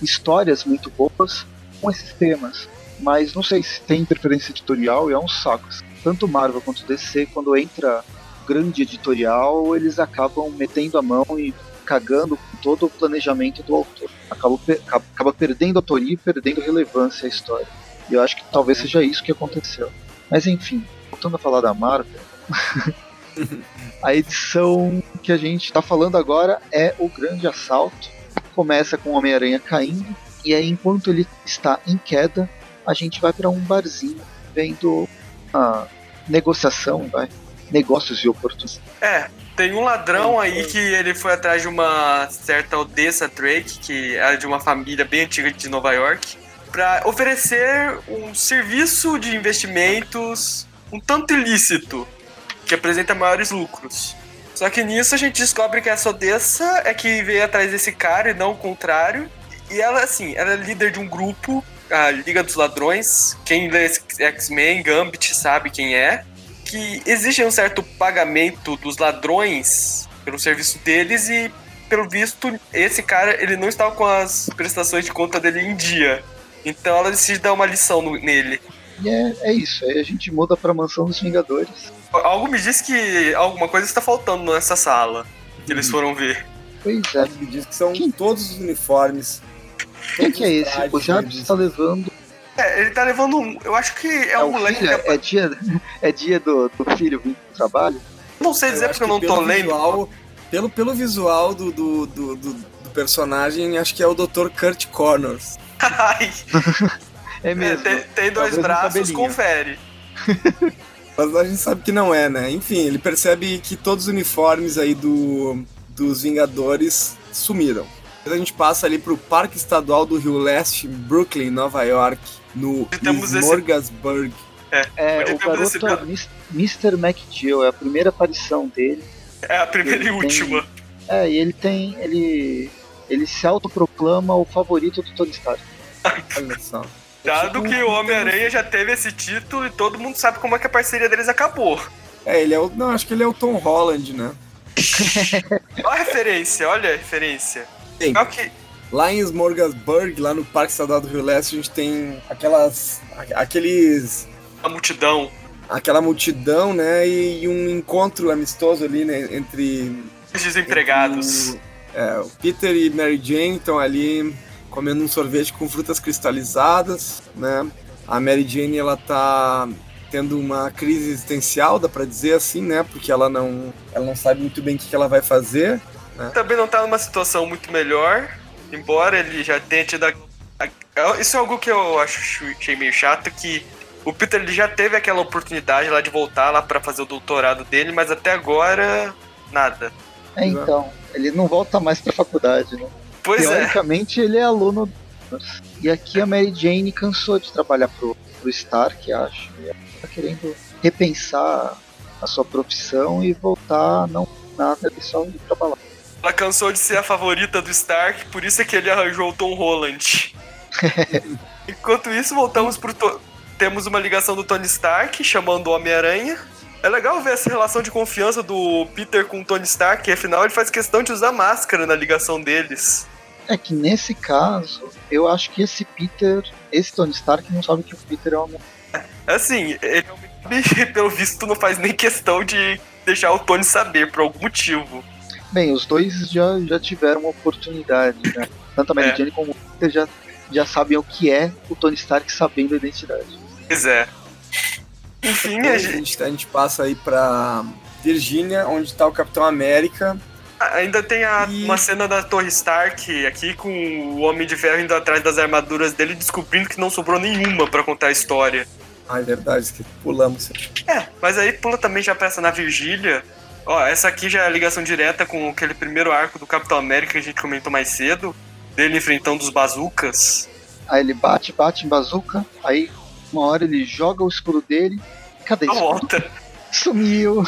Speaker 2: histórias muito boas com esses temas. Mas não sei se tem interferência editorial e é um saco. Tanto Marvel quanto DC, quando entra grande editorial, eles acabam metendo a mão e cagando com todo o planejamento do autor. Acaba, acaba perdendo autoria e perdendo relevância à história. E eu acho que talvez seja isso que aconteceu. Mas enfim, voltando a falar da Marvel, a edição que a gente está falando agora é o Grande Assalto. Começa com o Homem-Aranha caindo, e aí enquanto ele está em queda, a gente vai para um barzinho vendo a negociação, vai, negócios e oportunidades.
Speaker 4: É, tem um ladrão aí que ele foi atrás de uma certa Odessa Drake, que era de uma família bem antiga de Nova York, pra oferecer um serviço de investimentos um tanto ilícito, que apresenta maiores lucros. Só que nisso a gente descobre que essa Odessa é que veio atrás desse cara e não o contrário. E ela, assim, ela é líder de um grupo, a Liga dos Ladrões. Quem lê X-Men, Gambit, sabe quem é que existe um certo pagamento dos ladrões pelo serviço deles e pelo visto esse cara ele não estava com as prestações de conta dele em dia. Então ela decide dar uma lição no- nele.
Speaker 2: E é, é isso, aí a gente muda pra Mansão dos Vingadores.
Speaker 4: Algo me diz que alguma coisa está faltando nessa sala que eles foram ver.
Speaker 2: Pois é,
Speaker 3: Me diz que são todos os uniformes.
Speaker 2: quem que é esse? O Jarvis
Speaker 3: deles.
Speaker 2: está levando.
Speaker 4: É, ele tá levando um. Eu acho que é,
Speaker 2: É,
Speaker 4: um
Speaker 2: o
Speaker 4: moleque
Speaker 2: filho,
Speaker 4: que.
Speaker 2: é dia, é dia do, do filho vindo pro trabalho.
Speaker 4: Não sei dizer
Speaker 3: acho
Speaker 4: porque eu não tô lendo.
Speaker 3: Visual, pelo, pelo visual do, do, do, do- do personagem, acho que é o Dr. Kurt Connors.
Speaker 2: É
Speaker 4: é,
Speaker 2: mesmo.
Speaker 4: tem, tem dois
Speaker 2: Talvez
Speaker 4: braços, confere.
Speaker 3: Mas a gente sabe que não é, né? Enfim, ele percebe que todos os uniformes aí do, dos Vingadores sumiram. Depois a gente passa ali pro Parque Estadual do Rio Leste, em Brooklyn, Nova York, no
Speaker 4: E temos esse-.
Speaker 2: É,
Speaker 4: Onde
Speaker 2: o
Speaker 4: esse
Speaker 2: garoto Mis- Mr. McGill, é a primeira aparição dele.
Speaker 4: É a primeira e
Speaker 2: Ele tem-
Speaker 4: última.
Speaker 2: É, e ele tem. ele. ele se autoproclama o favorito do Tony Stark.
Speaker 3: Olha só. É
Speaker 4: Dado
Speaker 3: tipo
Speaker 4: que o Homem-Aranha já teve esse título e todo mundo sabe como é que a parceria deles acabou.
Speaker 3: É, ele é o. Não, acho que ele é o Tom Holland, né?
Speaker 4: Olha a referência, olha a referência. Olha que
Speaker 3: Lá em Smorgasburg, lá no Parque Estadual do Rio Leste, a gente tem aquelas. aqueles.
Speaker 4: a multidão.
Speaker 3: aquela multidão, né? E, e um encontro amistoso ali, né? Entre.
Speaker 4: Os desempregados.
Speaker 3: entre é, o Peter e Mary Jane estão ali comendo um sorvete com frutas cristalizadas, né? A Mary Jane, ela tá tendo uma crise existencial, dá pra dizer assim, né? Porque ela não, ela não sabe muito bem o que, que ela vai fazer.
Speaker 4: Também não tá numa situação muito melhor, embora ele já tenha tido. A... Isso é algo que eu acho achei meio chato, que o Peter ele já teve aquela oportunidade lá de voltar lá pra fazer o doutorado dele, mas até agora nada.
Speaker 2: É, então, ele não volta mais pra faculdade, né?
Speaker 4: Pois é.
Speaker 2: Teoricamente ele é aluno. E aqui a Mary Jane cansou de trabalhar pro, pro Stark, acho. E ela tá querendo repensar a sua profissão e voltar não nada, ele só ir trabalhar.
Speaker 4: Ela cansou de ser a favorita do Stark, por isso é que ele arranjou o Tom Holland. Enquanto isso, voltamos pro. To- Temos uma ligação do Tony Stark chamando o Homem-Aranha. É legal ver essa relação de confiança do Peter com o Tony Stark, afinal ele faz questão de usar máscara na ligação deles.
Speaker 2: É que nesse caso, eu acho que esse Peter, esse Tony Stark não sabe que o Peter é homem.
Speaker 4: Assim, ele pelo visto não faz nem questão de deixar o Tony saber por algum motivo.
Speaker 2: Bem, os dois já, já tiveram uma oportunidade, né? Tanto a Mary
Speaker 4: É.
Speaker 2: Jane como o Peter já, já sabem o que é o Tony Stark sabendo a identidade.
Speaker 4: Pois é. Enfim, a gente,
Speaker 3: a gente passa aí pra Virgínia, onde tá o Capitão América.
Speaker 4: ainda tem a-
Speaker 3: E-
Speaker 4: uma cena da Torre Stark aqui com o Homem de Ferro indo atrás das armaduras dele descobrindo que não sobrou nenhuma pra contar a história.
Speaker 3: Ah, é verdade, que pulamos.
Speaker 4: É, mas aí pula também já peça na Virgília. Ó, essa aqui já é a ligação direta com aquele primeiro arco do Capitão América que a gente comentou mais cedo. Dele enfrentando os bazucas.
Speaker 2: Aí ele bate, bate em bazuca, aí uma hora ele joga o escudo dele. Cadê
Speaker 4: Não
Speaker 2: isso?
Speaker 4: volta.
Speaker 2: Sumiu.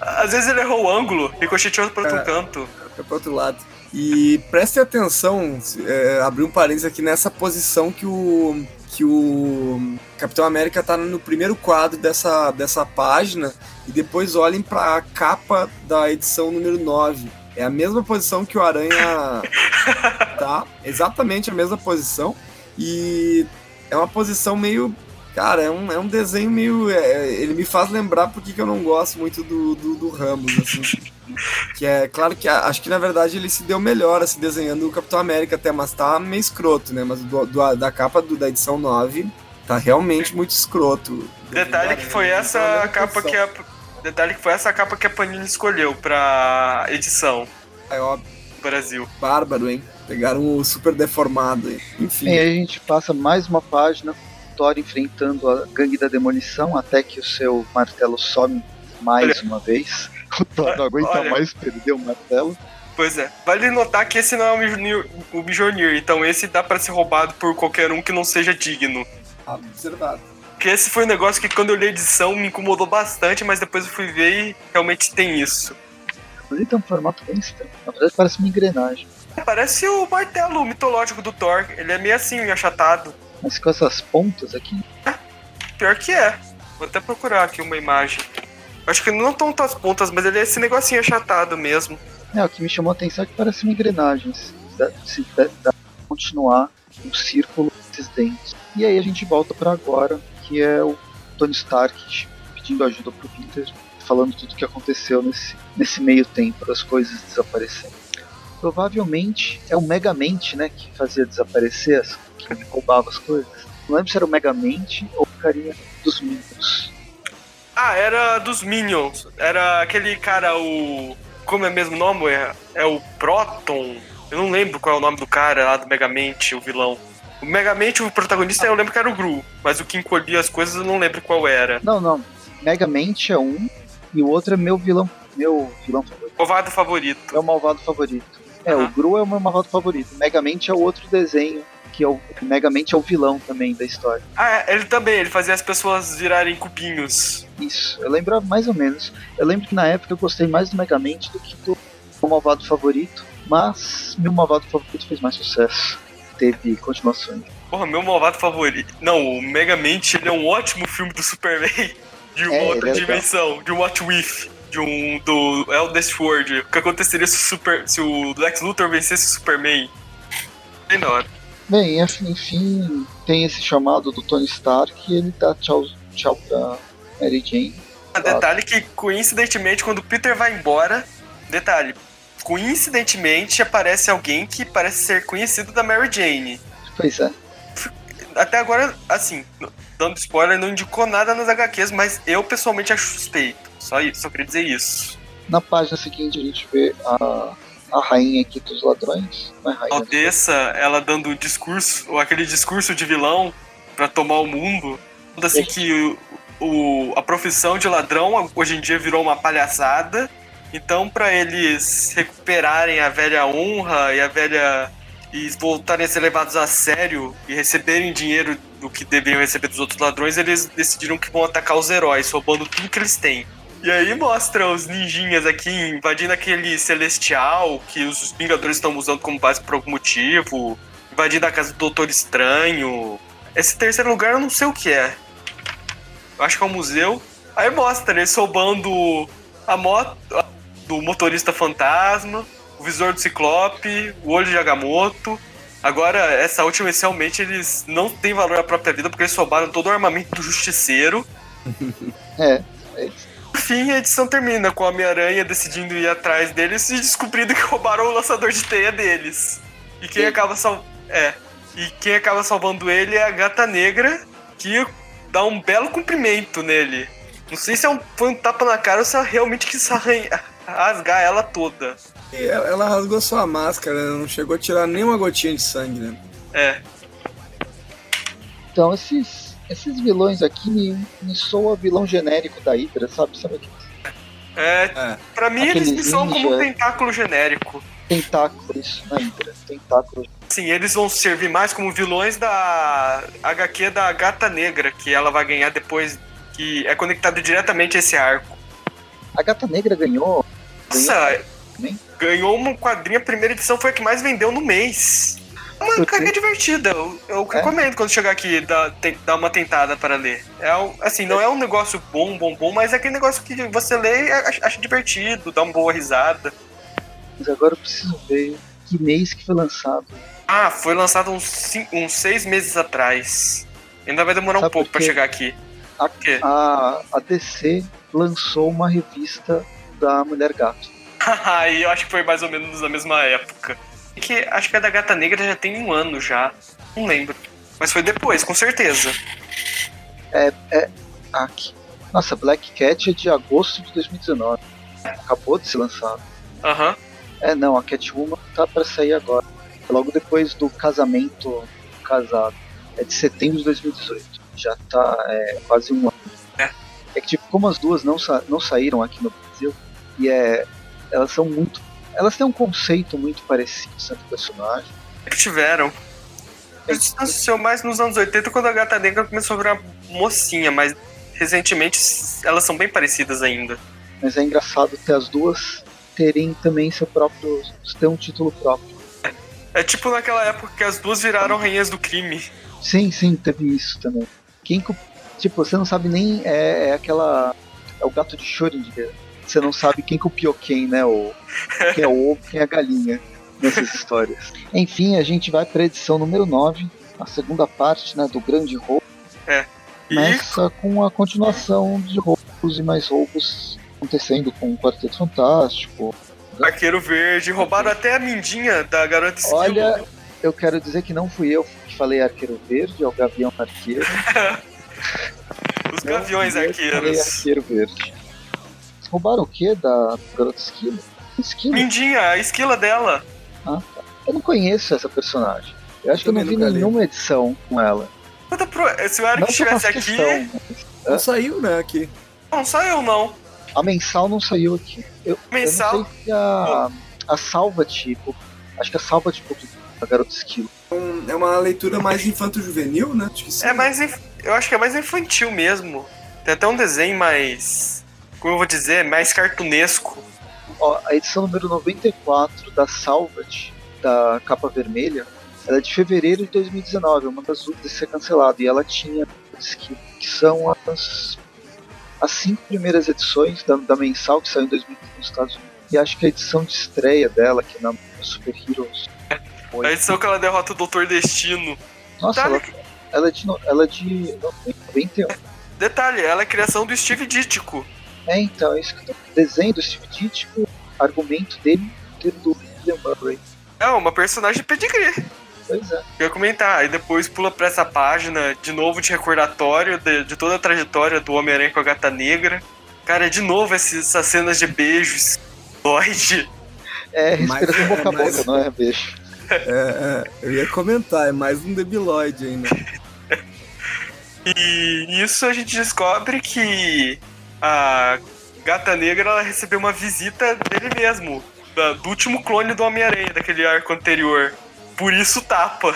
Speaker 4: Às vezes ele errou o ângulo, ricocheteou para outro
Speaker 3: É.
Speaker 4: canto.
Speaker 3: Fica pro outro lado. E preste atenção, é, abrir um parênteses aqui nessa posição que o que o Capitão América tá no primeiro quadro dessa, dessa página e depois olhem pra capa da edição número 9. É a mesma posição que o Aranha tá, exatamente a mesma posição e é uma posição meio Cara, é um, é um desenho meio. é, ele me faz lembrar porque que eu não gosto muito do, do, do Ramos, assim. Que é claro que acho que na verdade ele se deu melhor assim desenhando o Capitão América até, mas tá meio escroto, né? Mas do, do- da capa do- da edição 9 tá realmente muito escroto.
Speaker 4: Detalhe que foi essa capa que a. Detalhe que foi essa capa que a Panini escolheu pra edição
Speaker 3: É óbvio,
Speaker 4: Brasil.
Speaker 3: bárbaro, hein? Pegaram o super deformado. Enfim.
Speaker 2: E aí a gente passa mais uma página, Thor enfrentando a gangue da demolição, até que o seu martelo some mais uma vez. O Thor não aguenta
Speaker 4: Olha.
Speaker 2: mais perder o martelo.
Speaker 4: Pois é. Vale notar que esse não é o Mjolnir, então esse dá pra ser roubado por qualquer um que não seja digno.
Speaker 3: Observado.
Speaker 4: Porque esse foi um negócio que quando eu li a edição me incomodou bastante, mas depois eu fui ver e realmente tem isso.
Speaker 2: Ele tem um formato bem estranho. Na verdade parece uma engrenagem.
Speaker 4: Parece o martelo mitológico do Thor. Ele é meio assim, achatado.
Speaker 2: Mas com essas pontas aqui,
Speaker 4: Pior que é. Vou até procurar aqui uma imagem. Acho que não estão as pontas, mas ele é esse negocinho achatado mesmo.
Speaker 2: é, o que me chamou a atenção é que parece uma engrenagem. Se dá, se dá, dá pra continuar um círculo desses dentes. E aí a gente volta pra agora, que é o Tony Stark pedindo ajuda pro Peter, falando tudo o que aconteceu nesse, nesse meio tempo das coisas desaparecendo. Provavelmente é o Megamente, né, que fazia desaparecer, as, que roubava as coisas. Não lembro se era o Megamente ou o carinha dos Minions.
Speaker 4: Ah, era dos Minions. Era aquele cara, o. Como é mesmo o nome? É, é o Proton. Eu não lembro qual é o nome do cara lá do Megamente, o vilão. O Megamente, o protagonista, eu lembro que era o Gru. Mas o que encolhia as coisas eu não lembro qual era.
Speaker 2: Não, não. Megamente é um e o outro é meu vilão, meu vilão favorito.
Speaker 4: Ovado favorito.
Speaker 2: É o malvado favorito. É, o
Speaker 4: Aham.
Speaker 2: Gru é o meu malvado favorito. Megamente é o outro desenho, que é o Megamente é o vilão também da história.
Speaker 4: Ah, é, ele também, ele fazia as pessoas virarem cubinhos.
Speaker 2: Isso, eu lembro mais ou menos. Eu lembro que na época eu gostei mais do Megamente do que do meu malvado favorito, mas meu malvado favorito fez mais sucesso. Teve continuações.
Speaker 4: Porra, meu malvado favorito. Não, o Megamente, ele é um ótimo filme do Superman. De uma
Speaker 2: É,
Speaker 4: outra
Speaker 2: é
Speaker 4: dimensão. De um What With. De um. Do Eldest World. O que aconteceria se o, Super, se o Lex Luthor vencesse o Superman? Bem da hora.
Speaker 2: Bem, enfim, tem esse chamado do Tony Stark e ele dá tchau, tchau pra Mary Jane.
Speaker 4: Ah, Detalhe que, coincidentemente, quando o Peter vai embora. Detalhe. Coincidentemente aparece alguém que parece ser conhecido da Mary Jane.
Speaker 2: Pois é.
Speaker 4: Até agora, assim, dando spoiler, não indicou nada nas HQs, mas eu pessoalmente acho suspeito. Só isso, só queria dizer isso.
Speaker 2: Na página seguinte a gente vê a, a rainha aqui dos ladrões. Não é rainha.
Speaker 4: Odessa, ela dando o discurso, aquele discurso de vilão pra tomar o mundo. Assim que o, o- a profissão de ladrão hoje em dia virou uma palhaçada. Então, pra eles recuperarem a velha honra e a velha. e voltarem a ser levados a sério e receberem dinheiro do que deveriam receber dos outros ladrões, eles decidiram que vão atacar os heróis, roubando tudo que eles têm. E aí mostra os ninjinhas aqui invadindo aquele celestial que os Vingadores estão usando como base por algum motivo, invadindo a casa do Doutor Estranho. Esse terceiro lugar eu não sei o que é. Eu acho que é um museu. Aí mostra eles roubando a moto do motorista fantasma, o visor do Ciclope, o olho de Agamotto. Agora, essa última, inicialmente, eles não têm valor à própria vida porque eles roubaram todo o armamento do justiceiro.
Speaker 2: É.
Speaker 4: fim, a edição termina com o Homem-Aranha decidindo ir atrás deles e descobrindo que roubaram o lançador de teia deles. E quem
Speaker 2: Sim.
Speaker 4: acaba sal... É. E quem acaba salvando ele é a gata negra, que dá um belo cumprimento nele. Não sei se é um- foi um tapa na cara ou se ela realmente quis arranhar, rasgar ela toda.
Speaker 3: E ela ela rasgou sua máscara, né? não chegou a tirar nenhuma gotinha de sangue, né?
Speaker 4: É.
Speaker 2: Então, esses, esses vilões aqui me, me soa vilão genérico da Hydra, sabe? Sabe aquele
Speaker 4: É,
Speaker 3: É.
Speaker 4: pra mim
Speaker 2: Aquele
Speaker 4: eles me são como um tentáculo genérico.
Speaker 2: tentáculo, isso, na Hydra. Tentáculo.
Speaker 4: Sim, eles vão servir mais como vilões da HQ da Gata Negra, que ela vai ganhar depois, que é conectado diretamente a esse arco.
Speaker 2: A Gata Negra ganhou. ganhou
Speaker 4: Nossa, ganhou uma quadrinha, a primeira edição foi a que mais vendeu no mês. Uma carga divertida, eu, eu
Speaker 2: É?
Speaker 4: recomendo quando chegar aqui dar, dar uma tentada para ler. É um- assim, não é um negócio bom, bom, bom, mas é aquele negócio que você lê e acha, acha divertido, dá uma boa risada.
Speaker 2: Mas agora eu preciso ver que mês que foi lançado.
Speaker 4: Ah, foi lançado uns, cin- uns seis meses atrás. Ainda vai demorar um
Speaker 2: Sabe
Speaker 4: pouco
Speaker 2: por
Speaker 4: pra
Speaker 2: quê?
Speaker 4: chegar aqui.
Speaker 2: A,
Speaker 4: quê?
Speaker 2: a, a DC lançou uma revista da Mulher Gato.
Speaker 4: Aí eu acho que foi mais ou menos na mesma época. Que acho que a da Gata Negra já tem um ano já. Não lembro. Mas foi depois, com certeza.
Speaker 2: Aqui. Nossa, Black Cat é de agosto de 2019. Acabou de ser lançado.
Speaker 4: Aham.
Speaker 2: É, não, a Catwoman tá pra sair agora. Logo depois do casamento casado. É de setembro de 2018. Já tá é, quase um ano.
Speaker 4: É.
Speaker 2: É que, tipo, como as duas não, sa não saíram aqui no Brasil, e é. Elas são muito. Elas têm um conceito muito parecido sendo personagem.
Speaker 4: que tiveram.
Speaker 2: É,
Speaker 4: Isso nasceu mais nos anos 80 quando a Gata Negra começou a virar mocinha, mas recentemente elas são bem parecidas ainda.
Speaker 2: Mas é engraçado ter as duas terem também seu próprio. ter um título próprio.
Speaker 4: É tipo naquela época que as duas viraram rainhas do crime.
Speaker 2: Sim, sim, teve isso também. Quem. Tipo, você não sabe nem. É, é aquela. É o gato de Schrödinger. Você não sabe quem copiou quem, né? O, quem é o ovo, quem é a galinha nessas histórias. Enfim, a gente vai pra edição número 9, a segunda parte né, do grande roubo.
Speaker 4: E
Speaker 2: Começa com a continuação de roubos e mais roubos acontecendo com o Quarteto Fantástico.
Speaker 4: Arqueiro Verde, roubaram até a mindinha da garota esquilo.
Speaker 2: Olha, eu quero dizer que não fui eu que falei arqueiro verde, é o Gavião Arqueiro.
Speaker 4: Os gaviões
Speaker 2: eu
Speaker 4: arqueiros.
Speaker 2: arqueiro verde. Roubaram o que da garota esquilo? Esquilo?
Speaker 4: Mindinha, a esquila dela.
Speaker 2: Eu não conheço essa personagem. Eu acho que eu não vi
Speaker 3: nunca li.
Speaker 2: nenhuma edição com ela.
Speaker 4: Pro- Se o Eric
Speaker 2: Não eu
Speaker 4: estivesse aqui.
Speaker 2: questão.
Speaker 3: Não saiu, né, aqui.
Speaker 4: Não, só eu não.
Speaker 2: A mensal não saiu aqui. Eu,
Speaker 4: Mensal.
Speaker 2: eu não sei se a, a Salva tipo. Acho que a Salva tipo a garota esquilo.
Speaker 3: Um- É uma leitura mais infanto-juvenil, né? Acho que sim.
Speaker 4: É mais. inf- Eu acho que é mais infantil mesmo. Tem até um desenho mais. Como eu vou dizer? Mais cartunesco.
Speaker 2: Ó, a edição número 94 da Salvat, da capa vermelha, ela é de fevereiro de 2019, é uma das últimas a ser cancelada. E ela tinha que, que são as, as cinco primeiras edições da, da mensal que saiu em 2015 nos Estados Unidos. E acho que a edição de estreia dela, que é na Super Heroes. foi-
Speaker 4: A edição que ela derrota o Doutor Destino.
Speaker 2: Nossa, ela, ela é de, ela é de 91.
Speaker 4: detalhe, ela é criação do Steve Ditko.
Speaker 2: É, então, é isso que eu tô... Desenho do Steve Ditko, argumento dele, ter do William Murray.
Speaker 4: É uma personagem de pedigree.
Speaker 2: Pois é.
Speaker 4: Eu ia comentar, aí depois pula pra essa página de novo de recordatório de, de toda a trajetória do Homem-Aranha com a Gata Negra. Cara, de novo esses- essas cenas de beijos. Lloyd.
Speaker 2: É,
Speaker 3: Mas-
Speaker 2: respiração
Speaker 3: é,
Speaker 2: boca a boca, não é, beijo?
Speaker 3: É, é, eu ia comentar, é mais um debiloide ainda.
Speaker 4: E nisso a gente descobre que a Gata Negra ela recebeu uma visita dele mesmo, da- do último clone do Homem-Aranha, daquele arco anterior. Por isso tapa,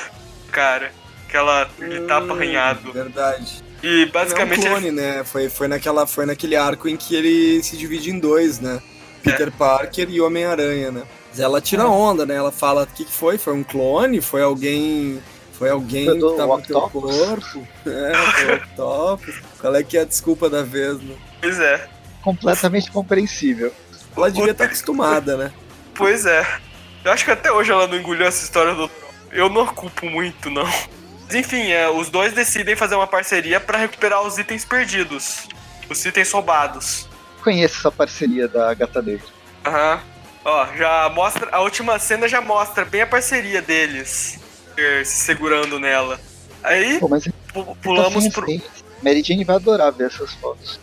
Speaker 4: cara. Aquela, aquele tapa
Speaker 3: Hum,
Speaker 4: arranhado.
Speaker 3: Verdade.
Speaker 4: E basicamente
Speaker 3: é um clone, né? Foi, foi, naquela, foi naquele arco em que ele se divide em dois, né? Peter Parker e Homem-Aranha, né? Mas ela tira onda, né? Ela fala o que, que foi? Foi um clone? Foi alguém. Foi alguém
Speaker 2: Foi
Speaker 3: que tava no teu corpo? É, foi o. Qual é que é a desculpa da vez, né?
Speaker 4: Pois é.
Speaker 2: Completamente compreensível.
Speaker 3: Ela devia estar acostumada, né?
Speaker 4: Pois é. Eu acho que até hoje ela não engoliu essa história do eu não culpo muito, não. Mas, enfim, é, os dois decidem fazer uma parceria para recuperar os itens perdidos. Os itens roubados.
Speaker 2: Conheço essa parceria da Gata Negra.
Speaker 4: Aham. Ó, já mostra. A última cena já mostra bem a parceria deles. eh, Se segurando nela. Aí,
Speaker 2: Pô, mas
Speaker 4: pu- pulamos
Speaker 2: tá
Speaker 4: pro.
Speaker 2: referência. Mary Jane vai adorar ver essas fotos.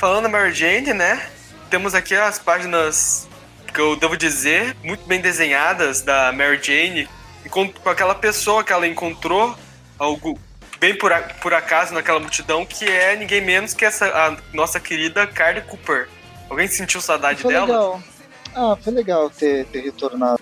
Speaker 4: Falando da Mary Jane, né? Temos aqui as páginas que eu devo dizer, muito bem desenhadas da Mary Jane, com, com aquela pessoa que ela encontrou, algo bem por, a- por acaso naquela multidão, que é ninguém menos que essa a nossa querida Carly Cooper. Alguém sentiu saudade
Speaker 2: Foi
Speaker 4: dela?
Speaker 2: legal. Ah, foi legal ter, ter retornado.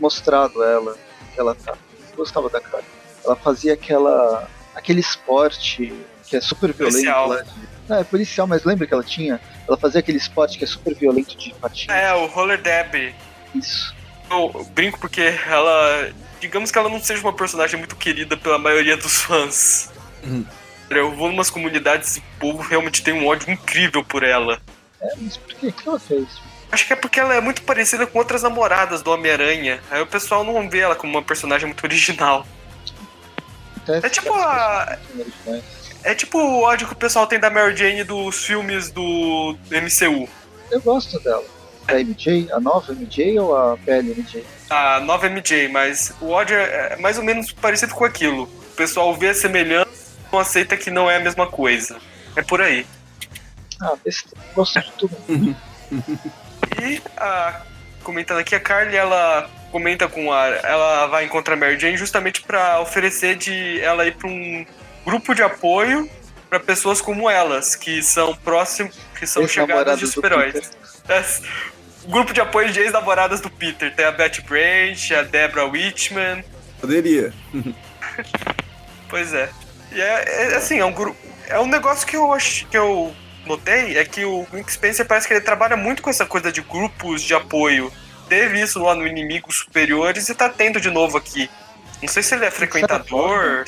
Speaker 2: Mostrado ela que ela tá. Gostava da cara. Ela fazia aquela. aquele esporte que é super violento
Speaker 4: Policial.
Speaker 2: lá de. Não, é policial, mas lembra que ela tinha? Ela fazia aquele esporte que é super violento de patins.
Speaker 4: É, o Roller Derby.
Speaker 2: Isso.
Speaker 4: Eu brinco porque ela. Digamos que ela não seja uma personagem muito querida pela maioria dos fãs.
Speaker 3: Uhum.
Speaker 4: Eu vou numas comunidades e o povo realmente tem um ódio incrível por ela.
Speaker 2: É, mas por quê? O que ela fez?
Speaker 4: Acho que é porque ela é muito parecida com outras namoradas do Homem-Aranha. Aí o pessoal não vê ela como uma personagem muito original.
Speaker 2: Até
Speaker 4: É tipo a-. É tipo o ódio que o pessoal tem da Mary Jane dos filmes do MCU.
Speaker 2: Eu gosto dela. A MJ? A nova MJ ou a velha MJ?
Speaker 4: A nova MJ, mas o ódio é mais ou menos parecido com aquilo. O pessoal vê a semelhança e não aceita que não é a mesma coisa. É por aí.
Speaker 2: Ah, besteira. Gosto de tudo.
Speaker 4: E a, comentando aqui, a Carly, ela comenta com a. Ela vai encontrar a Mary Jane justamente pra oferecer de ela ir pra um grupo de apoio pra pessoas como elas, que são próximos, que são chegadas de super-heróis. É, Grupo de apoio de ex-namoradas do Peter. Tem a Betty Brant, a Deborah Whitman.
Speaker 3: Poderia.
Speaker 4: Pois é. E é, é, assim, é um grupo. É um negócio que eu acho que eu notei é que o Nick Spencer parece que ele trabalha muito com essa coisa de grupos de apoio. Teve isso lá no Inimigos Superiores e tá tendo de novo aqui. Não sei se ele é frequentador.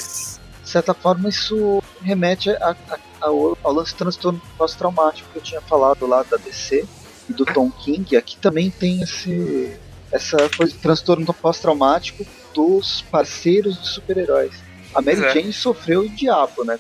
Speaker 2: De certa forma, isso remete a- a- ao, ao lance transtorno pós-traumático que eu tinha falado lá da DC e do Tom King. Aqui também tem esse, essa coisa de transtorno pós-traumático dos parceiros de super-heróis. A Mary
Speaker 4: é.
Speaker 2: Jane sofreu o diabo, né?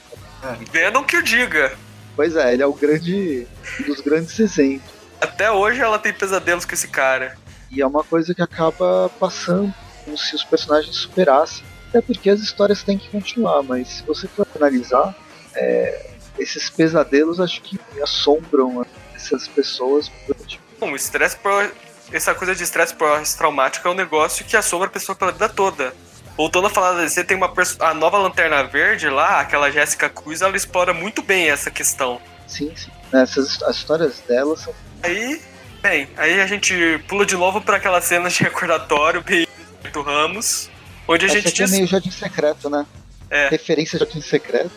Speaker 4: Venom que eu diga.
Speaker 2: Pois é, ele é o grande, um dos grandes exemplos.
Speaker 4: Até hoje ela tem pesadelos com esse cara.
Speaker 2: E é uma coisa que acaba passando como se os personagens superassem. Até porque as histórias têm que continuar, mas se você for analisar, é, esses pesadelos acho que assombram essas pessoas durante
Speaker 4: Bom, o estresse pro... Essa coisa de estresse pós-traumático é um negócio que assombra a pessoa pela vida toda. Voltando a falar da DC, tem uma perso- a nova Lanterna Verde lá, aquela Jéssica Cruz, ela explora muito bem essa questão.
Speaker 2: Sim, sim. Essas, as histórias delas são.
Speaker 4: Aí, bem, aí a gente pula de novo para aquela cena de recordatório bem do Ramos, onde a gente
Speaker 2: aqui é
Speaker 4: diz.
Speaker 2: meio jardim secreto, né?
Speaker 4: É.
Speaker 2: Referência a jardim secreto.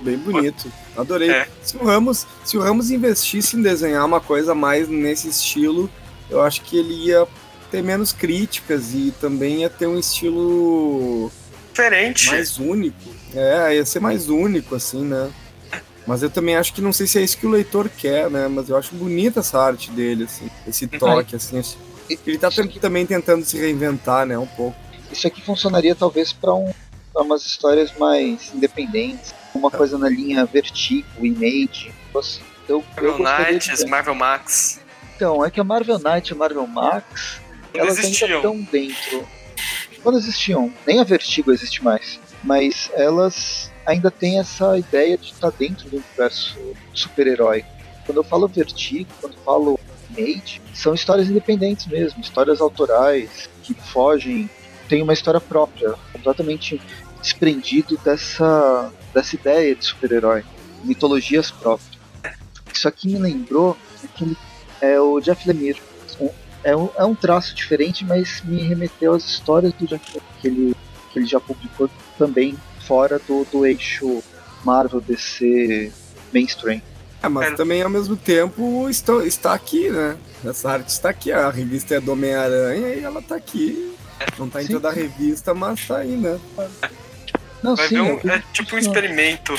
Speaker 3: Bem bonito. Adorei.
Speaker 4: É.
Speaker 3: Se o Ramos, se o Ramos investisse em desenhar uma coisa mais nesse estilo, eu acho que ele ia ter menos críticas e também ia ter um estilo
Speaker 4: diferente.
Speaker 3: mais único. É, ia ser mais único, assim, né? Mas eu também acho que não sei se é isso que o leitor quer, né? Mas eu acho bonita essa arte dele, assim, esse toque, assim. esse- Ele tá também tentando se reinventar, né? Um pouco.
Speaker 2: Isso aqui funcionaria talvez para um, pra umas histórias mais independentes, uma coisa na linha Vertigo, Image. Nossa, Eu,
Speaker 4: Marvel Knights. Marvel Max.
Speaker 2: Então, é que a Marvel Knight e a Marvel Max,
Speaker 4: Não
Speaker 2: elas ainda
Speaker 4: existiam.
Speaker 2: estão dentro. Quando existiam, nem a Vertigo existe mais, mas elas ainda têm essa ideia de estar dentro do universo super-herói. Quando eu falo Vertigo, quando eu falo Image, são histórias independentes mesmo, histórias autorais que fogem, tem uma história própria, completamente desprendido dessa, dessa ideia de super-herói, mitologias próprias. Isso aqui me lembrou aquele é o Jeff Lemire. É um, é um traço diferente, mas me remeteu às histórias do Jeff Lemire, que ele, que ele já publicou também fora do, do eixo Marvel DC mainstream.
Speaker 3: É, mas
Speaker 4: É.
Speaker 3: também ao mesmo tempo está, está aqui, né? Essa arte está aqui, a revista é do Homem-Aranha e ela tá aqui. Não tá em
Speaker 2: Sim.
Speaker 3: toda a revista, mas tá aí, né?
Speaker 2: Não,
Speaker 4: Vai
Speaker 2: sim,
Speaker 4: ver
Speaker 2: é,
Speaker 4: um-
Speaker 2: que-
Speaker 4: é tipo um experimento.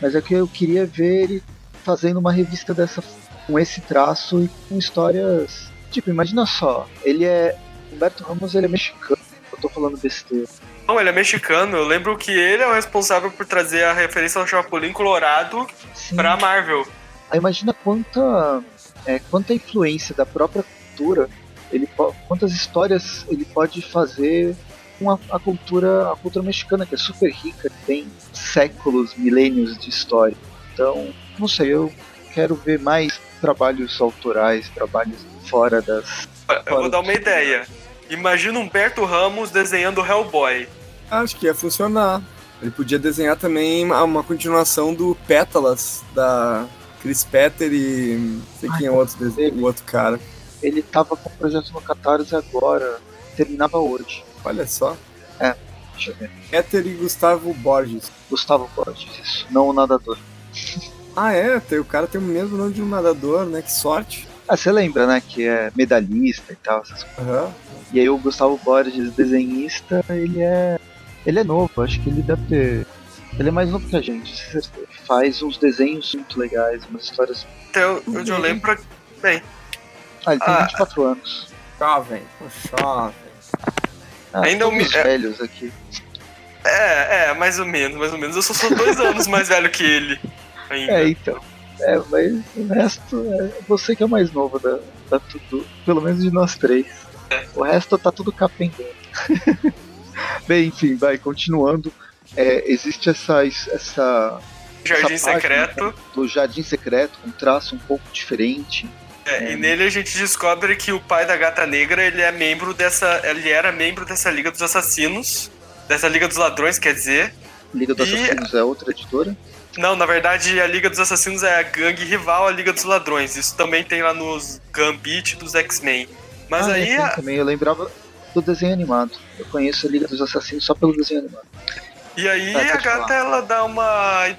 Speaker 2: mas é que eu queria ver ele fazendo uma revista dessa com esse traço e com histórias. Tipo, imagina só, ele é. Humberto Ramos ele é mexicano, eu tô falando besteira.
Speaker 4: Não, ele é mexicano. Eu lembro que ele é o responsável por trazer a referência ao Chapolin Colorado
Speaker 2: Sim.
Speaker 4: pra Marvel.
Speaker 2: Aí imagina quanta, é, quanta influência da própria cultura, ele, quantas histórias ele pode fazer com a, a cultura a cultura mexicana, que é super rica, tem séculos, milênios de história. Então, não sei, eu quero ver mais trabalhos autorais, trabalhos fora das.
Speaker 4: Eu vou dar uma ideia. Imagina Humberto Ramos desenhando Hellboy.
Speaker 3: Acho que ia funcionar. Ele podia desenhar também uma, uma continuação do Pétalas, da Chris Petter e. não sei quem é o outro, dese- o outro cara.
Speaker 2: Ele tava com o projeto no Catarse agora, terminava hoje.
Speaker 3: Olha só.
Speaker 2: Deixa eu ver.
Speaker 3: Petter e Gustavo Borges.
Speaker 2: Gustavo Borges, isso, não o nadador.
Speaker 3: Ah, é? O cara tem o mesmo nome de um nadador, né? Que sorte.
Speaker 2: Ah, você lembra, né, que é medalhista e tal, essas coisas.
Speaker 3: Aham.
Speaker 2: E aí o Gustavo Borges, desenhista, ele é. Ele é novo, acho que ele deve ter. Ele é mais novo que a gente, certeza. Faz uns desenhos muito legais, umas histórias.
Speaker 4: Onde eu lembro. pra- Bem,
Speaker 2: Ah, ele tem
Speaker 4: Ah.
Speaker 2: 24 anos.
Speaker 3: Jovem. Jovem.
Speaker 2: Ah,
Speaker 4: Ainda um é-
Speaker 2: velhos aqui.
Speaker 4: é, é, mais ou menos, mais ou menos. Eu só sou dois anos mais velho que ele. Ainda.
Speaker 2: É, então. É, mas o resto é você que é o mais novo da, da tudo. Pelo menos de nós três. O resto tá tudo capengando. Bem, enfim, vai, continuando. É, existe essa, essa
Speaker 4: Jardim
Speaker 2: essa
Speaker 4: Secreto.
Speaker 2: do Jardim Secreto, com um traço um pouco diferente.
Speaker 4: É, e nele a gente descobre que o pai da Gata Negra ele é membro dessa. Ele era membro dessa Liga dos Assassinos. Dessa Liga dos Ladrões, quer dizer.
Speaker 2: Liga dos
Speaker 4: E-
Speaker 2: Assassinos é outra editora.
Speaker 4: Não, na verdade a Liga dos Assassinos é a gangue rival à Liga dos Ladrões. Isso também tem lá nos Gambit dos X-Men. Mas
Speaker 2: ah,
Speaker 4: aí.
Speaker 2: é,
Speaker 4: a-
Speaker 2: também, eu lembrava do desenho animado. Eu conheço a Liga dos Assassinos só pelo desenho animado.
Speaker 4: E aí
Speaker 2: Vai,
Speaker 4: a gata
Speaker 2: falar.
Speaker 4: ela dá uma.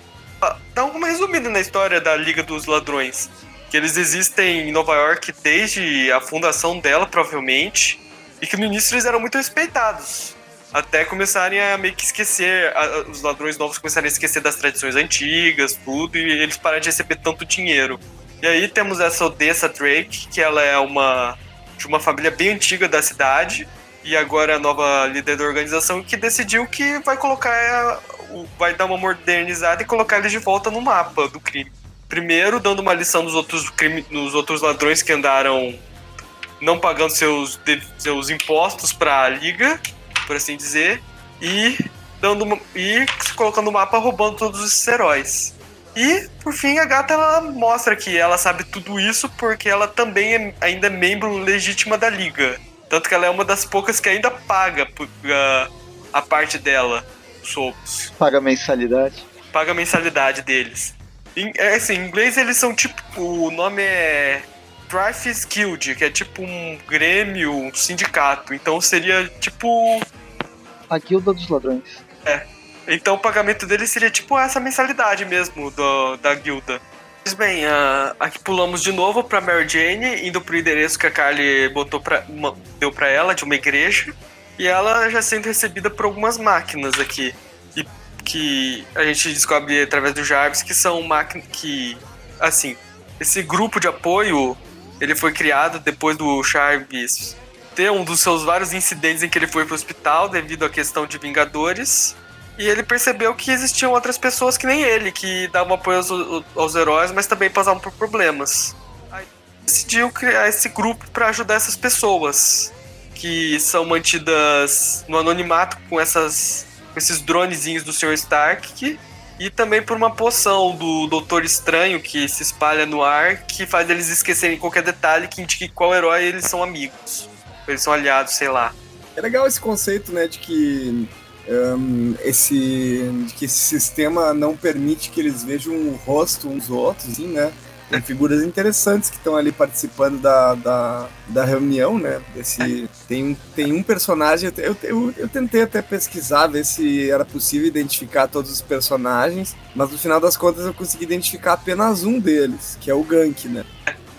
Speaker 4: dá uma resumida na história da Liga dos Ladrões. Que eles existem em Nova York desde a fundação dela, provavelmente. E que no início eles eram muito respeitados. Até começarem a meio que esquecer, a- os ladrões novos começarem a esquecer das tradições antigas, tudo, e eles pararam de receber tanto dinheiro. E aí temos essa Odessa Drake, que ela é uma de uma família bem antiga da cidade, e agora é a nova líder da organização, que decidiu que vai colocar, é, vai dar uma modernizada e colocar eles de volta no mapa do crime. Primeiro, dando uma lição nos outros, crime, nos outros ladrões que andaram não pagando seus, de- seus impostos para a liga, por assim dizer, e dando uma- e se colocando no mapa roubando todos esses heróis. E, por fim, a gata ela mostra que ela sabe tudo isso porque ela também é, ainda é membro legítima da liga. Tanto que ela é uma das poucas que ainda paga por- a, a parte dela, os roubos.
Speaker 2: Paga mensalidade.
Speaker 4: Paga a mensalidade deles. Em, é assim, em inglês eles são tipo. O nome é. Dreyfus Guild, que é tipo um grêmio, um sindicato. Então seria tipo.
Speaker 2: A Guilda dos Ladrões.
Speaker 4: Então o pagamento dele seria tipo essa mensalidade mesmo do, da guilda. Pois bem, ah, aqui pulamos de novo pra Mary Jane, indo pro endereço que a Carly botou pra, uma- deu pra ela, de uma igreja. E ela já sendo recebida por algumas máquinas aqui. Que a gente descobre através do Jarvis que são máquinas que. Assim, esse grupo de apoio ele foi criado depois do Jarvis ter um dos seus vários incidentes em que ele foi pro hospital devido à questão de Vingadores. E ele percebeu que existiam outras pessoas que nem ele, que davam apoio aos, aos heróis, mas também passavam por problemas. Aí decidiu criar esse grupo para ajudar essas pessoas, que são mantidas no anonimato com, essas, com esses dronezinhos do Sr. Stark, e também por uma poção do Doutor Estranho que se espalha no ar, que faz eles esquecerem qualquer detalhe que indique qual herói eles são amigos. Eles são aliados, sei lá.
Speaker 3: É legal esse conceito, né, de que hum, esse, de que esse sistema não permite que eles vejam o rosto uns dos outros, assim, né? Tem figuras interessantes que estão ali participando da, da, da reunião, né? Desse, tem, um- tem um personagem, eu, eu, eu tentei até pesquisar, ver se era possível identificar todos os personagens, mas no final das contas eu consegui identificar apenas um deles, que é o Gank, né?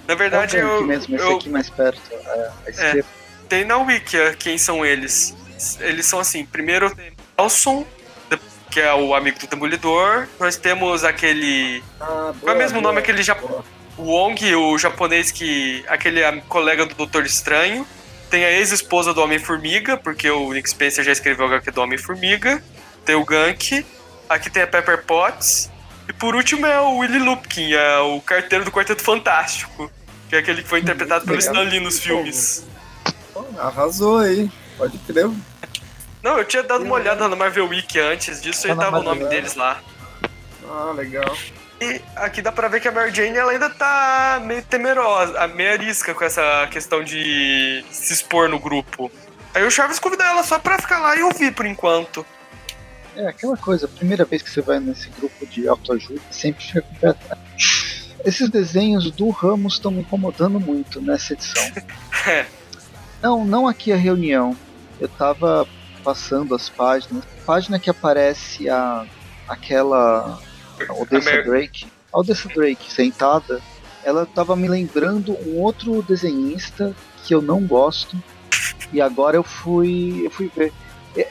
Speaker 4: Na verdade,
Speaker 2: é o
Speaker 4: eu,
Speaker 2: Gank mesmo, esse
Speaker 4: eu,
Speaker 2: aqui mais perto, é, à esquerda.
Speaker 4: tem na Wikia quem são eles. Eles são assim, primeiro tem Nelson, que é o amigo do Demolidor. Nós temos aquele.
Speaker 3: Ah,
Speaker 4: Qual é o mesmo nome aquele
Speaker 3: já
Speaker 4: o Wong, o japonês que. aquele colega do Doutor Estranho. tem a ex-esposa do Homem-Formiga, porque o Nick Spencer já escreveu o HQ do Homem-Formiga. Tem o Gank. Aqui tem a Pepper Potts. E por último é o Willie Lupkin, é o carteiro do Quarteto Fantástico. Que é aquele que foi interpretado pelo Stan Lee nos filmes.
Speaker 3: Arrasou aí, pode crer.
Speaker 4: Não, eu tinha dado uma olhada na Marvel Week antes disso e
Speaker 2: Tá na
Speaker 4: tava o nome deles lá.
Speaker 3: Ah, legal.
Speaker 4: E aqui dá pra ver que a Mary Jane ela ainda tá meio temerosa, meio arisca com essa questão de se expor no grupo. Aí o Chaves convida ela só pra ficar lá e ouvir por enquanto.
Speaker 2: É aquela coisa, a primeira vez que você vai nesse grupo de autoajuda, sempre fica com pé atrás. Esses desenhos do Ramos estão me incomodando muito nessa edição.
Speaker 4: É.
Speaker 2: Não, não aqui a reunião. Eu tava passando as páginas. Página que aparece a aquela a Odessa Drake. A Odessa Drake sentada, ela tava me lembrando um outro desenhista que eu não gosto. E agora eu fui, eu fui ver.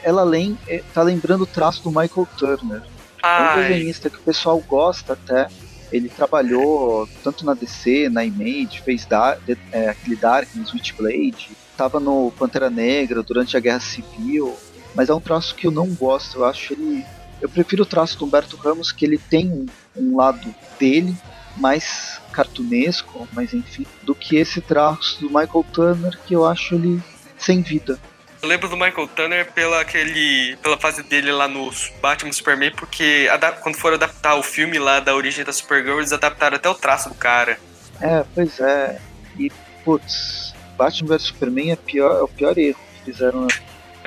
Speaker 2: Ela lem, eh, tá lembrando o traço do Michael Turner. É um
Speaker 4: Ai,
Speaker 2: desenhista que o pessoal gosta até. Ele trabalhou tanto na DC, na Image, fez de- é, aquele Darkness, Switchblade, tava no Pantera Negra durante a Guerra Civil, mas é um traço que eu não gosto, eu acho ele... Eu prefiro o traço do Humberto Ramos, que ele tem um, um lado dele, mais cartunesco, mas enfim, do que esse traço do Michael Turner, que eu acho ele sem vida.
Speaker 4: eu lembro do Michael Tanner pela, aquele, pela fase dele lá no Batman Superman, porque quando foram adaptar o filme lá da origem da Supergirl, eles adaptaram até o traço do cara.
Speaker 2: É, pois é. E, putz, Batman vs Superman é, pior, é o pior erro que fizeram na,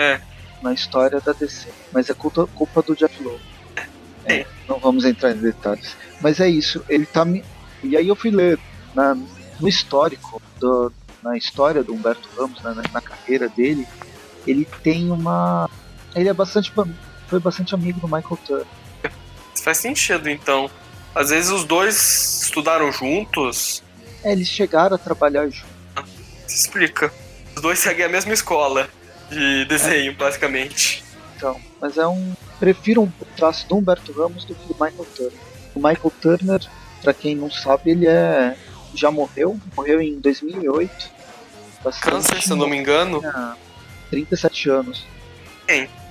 Speaker 4: É.
Speaker 2: na história da DC. Mas é culpa, culpa do Jeff Lowe. É, não vamos entrar em detalhes. Mas é isso, ele tá me. E aí eu fui ler na, no histórico, do, na história do Humberto Ramos, né, na, na carreira dele, ele tem uma. Ele é bastante. Foi bastante amigo do Michael Turner.
Speaker 4: Faz sentido, então. Às vezes os dois estudaram juntos,
Speaker 2: É, eles chegaram a trabalhar juntos.
Speaker 4: Se explica. Os dois seguem a mesma escola de desenho, basicamente.
Speaker 2: Então, mas é um. Prefiro um traço do Humberto Ramos do que do Michael Turner. O Michael Turner, pra quem não sabe, ele é. já morreu, morreu em 2008. Bastante
Speaker 4: Câncer, se eu não me engano.
Speaker 2: tinha 37 anos.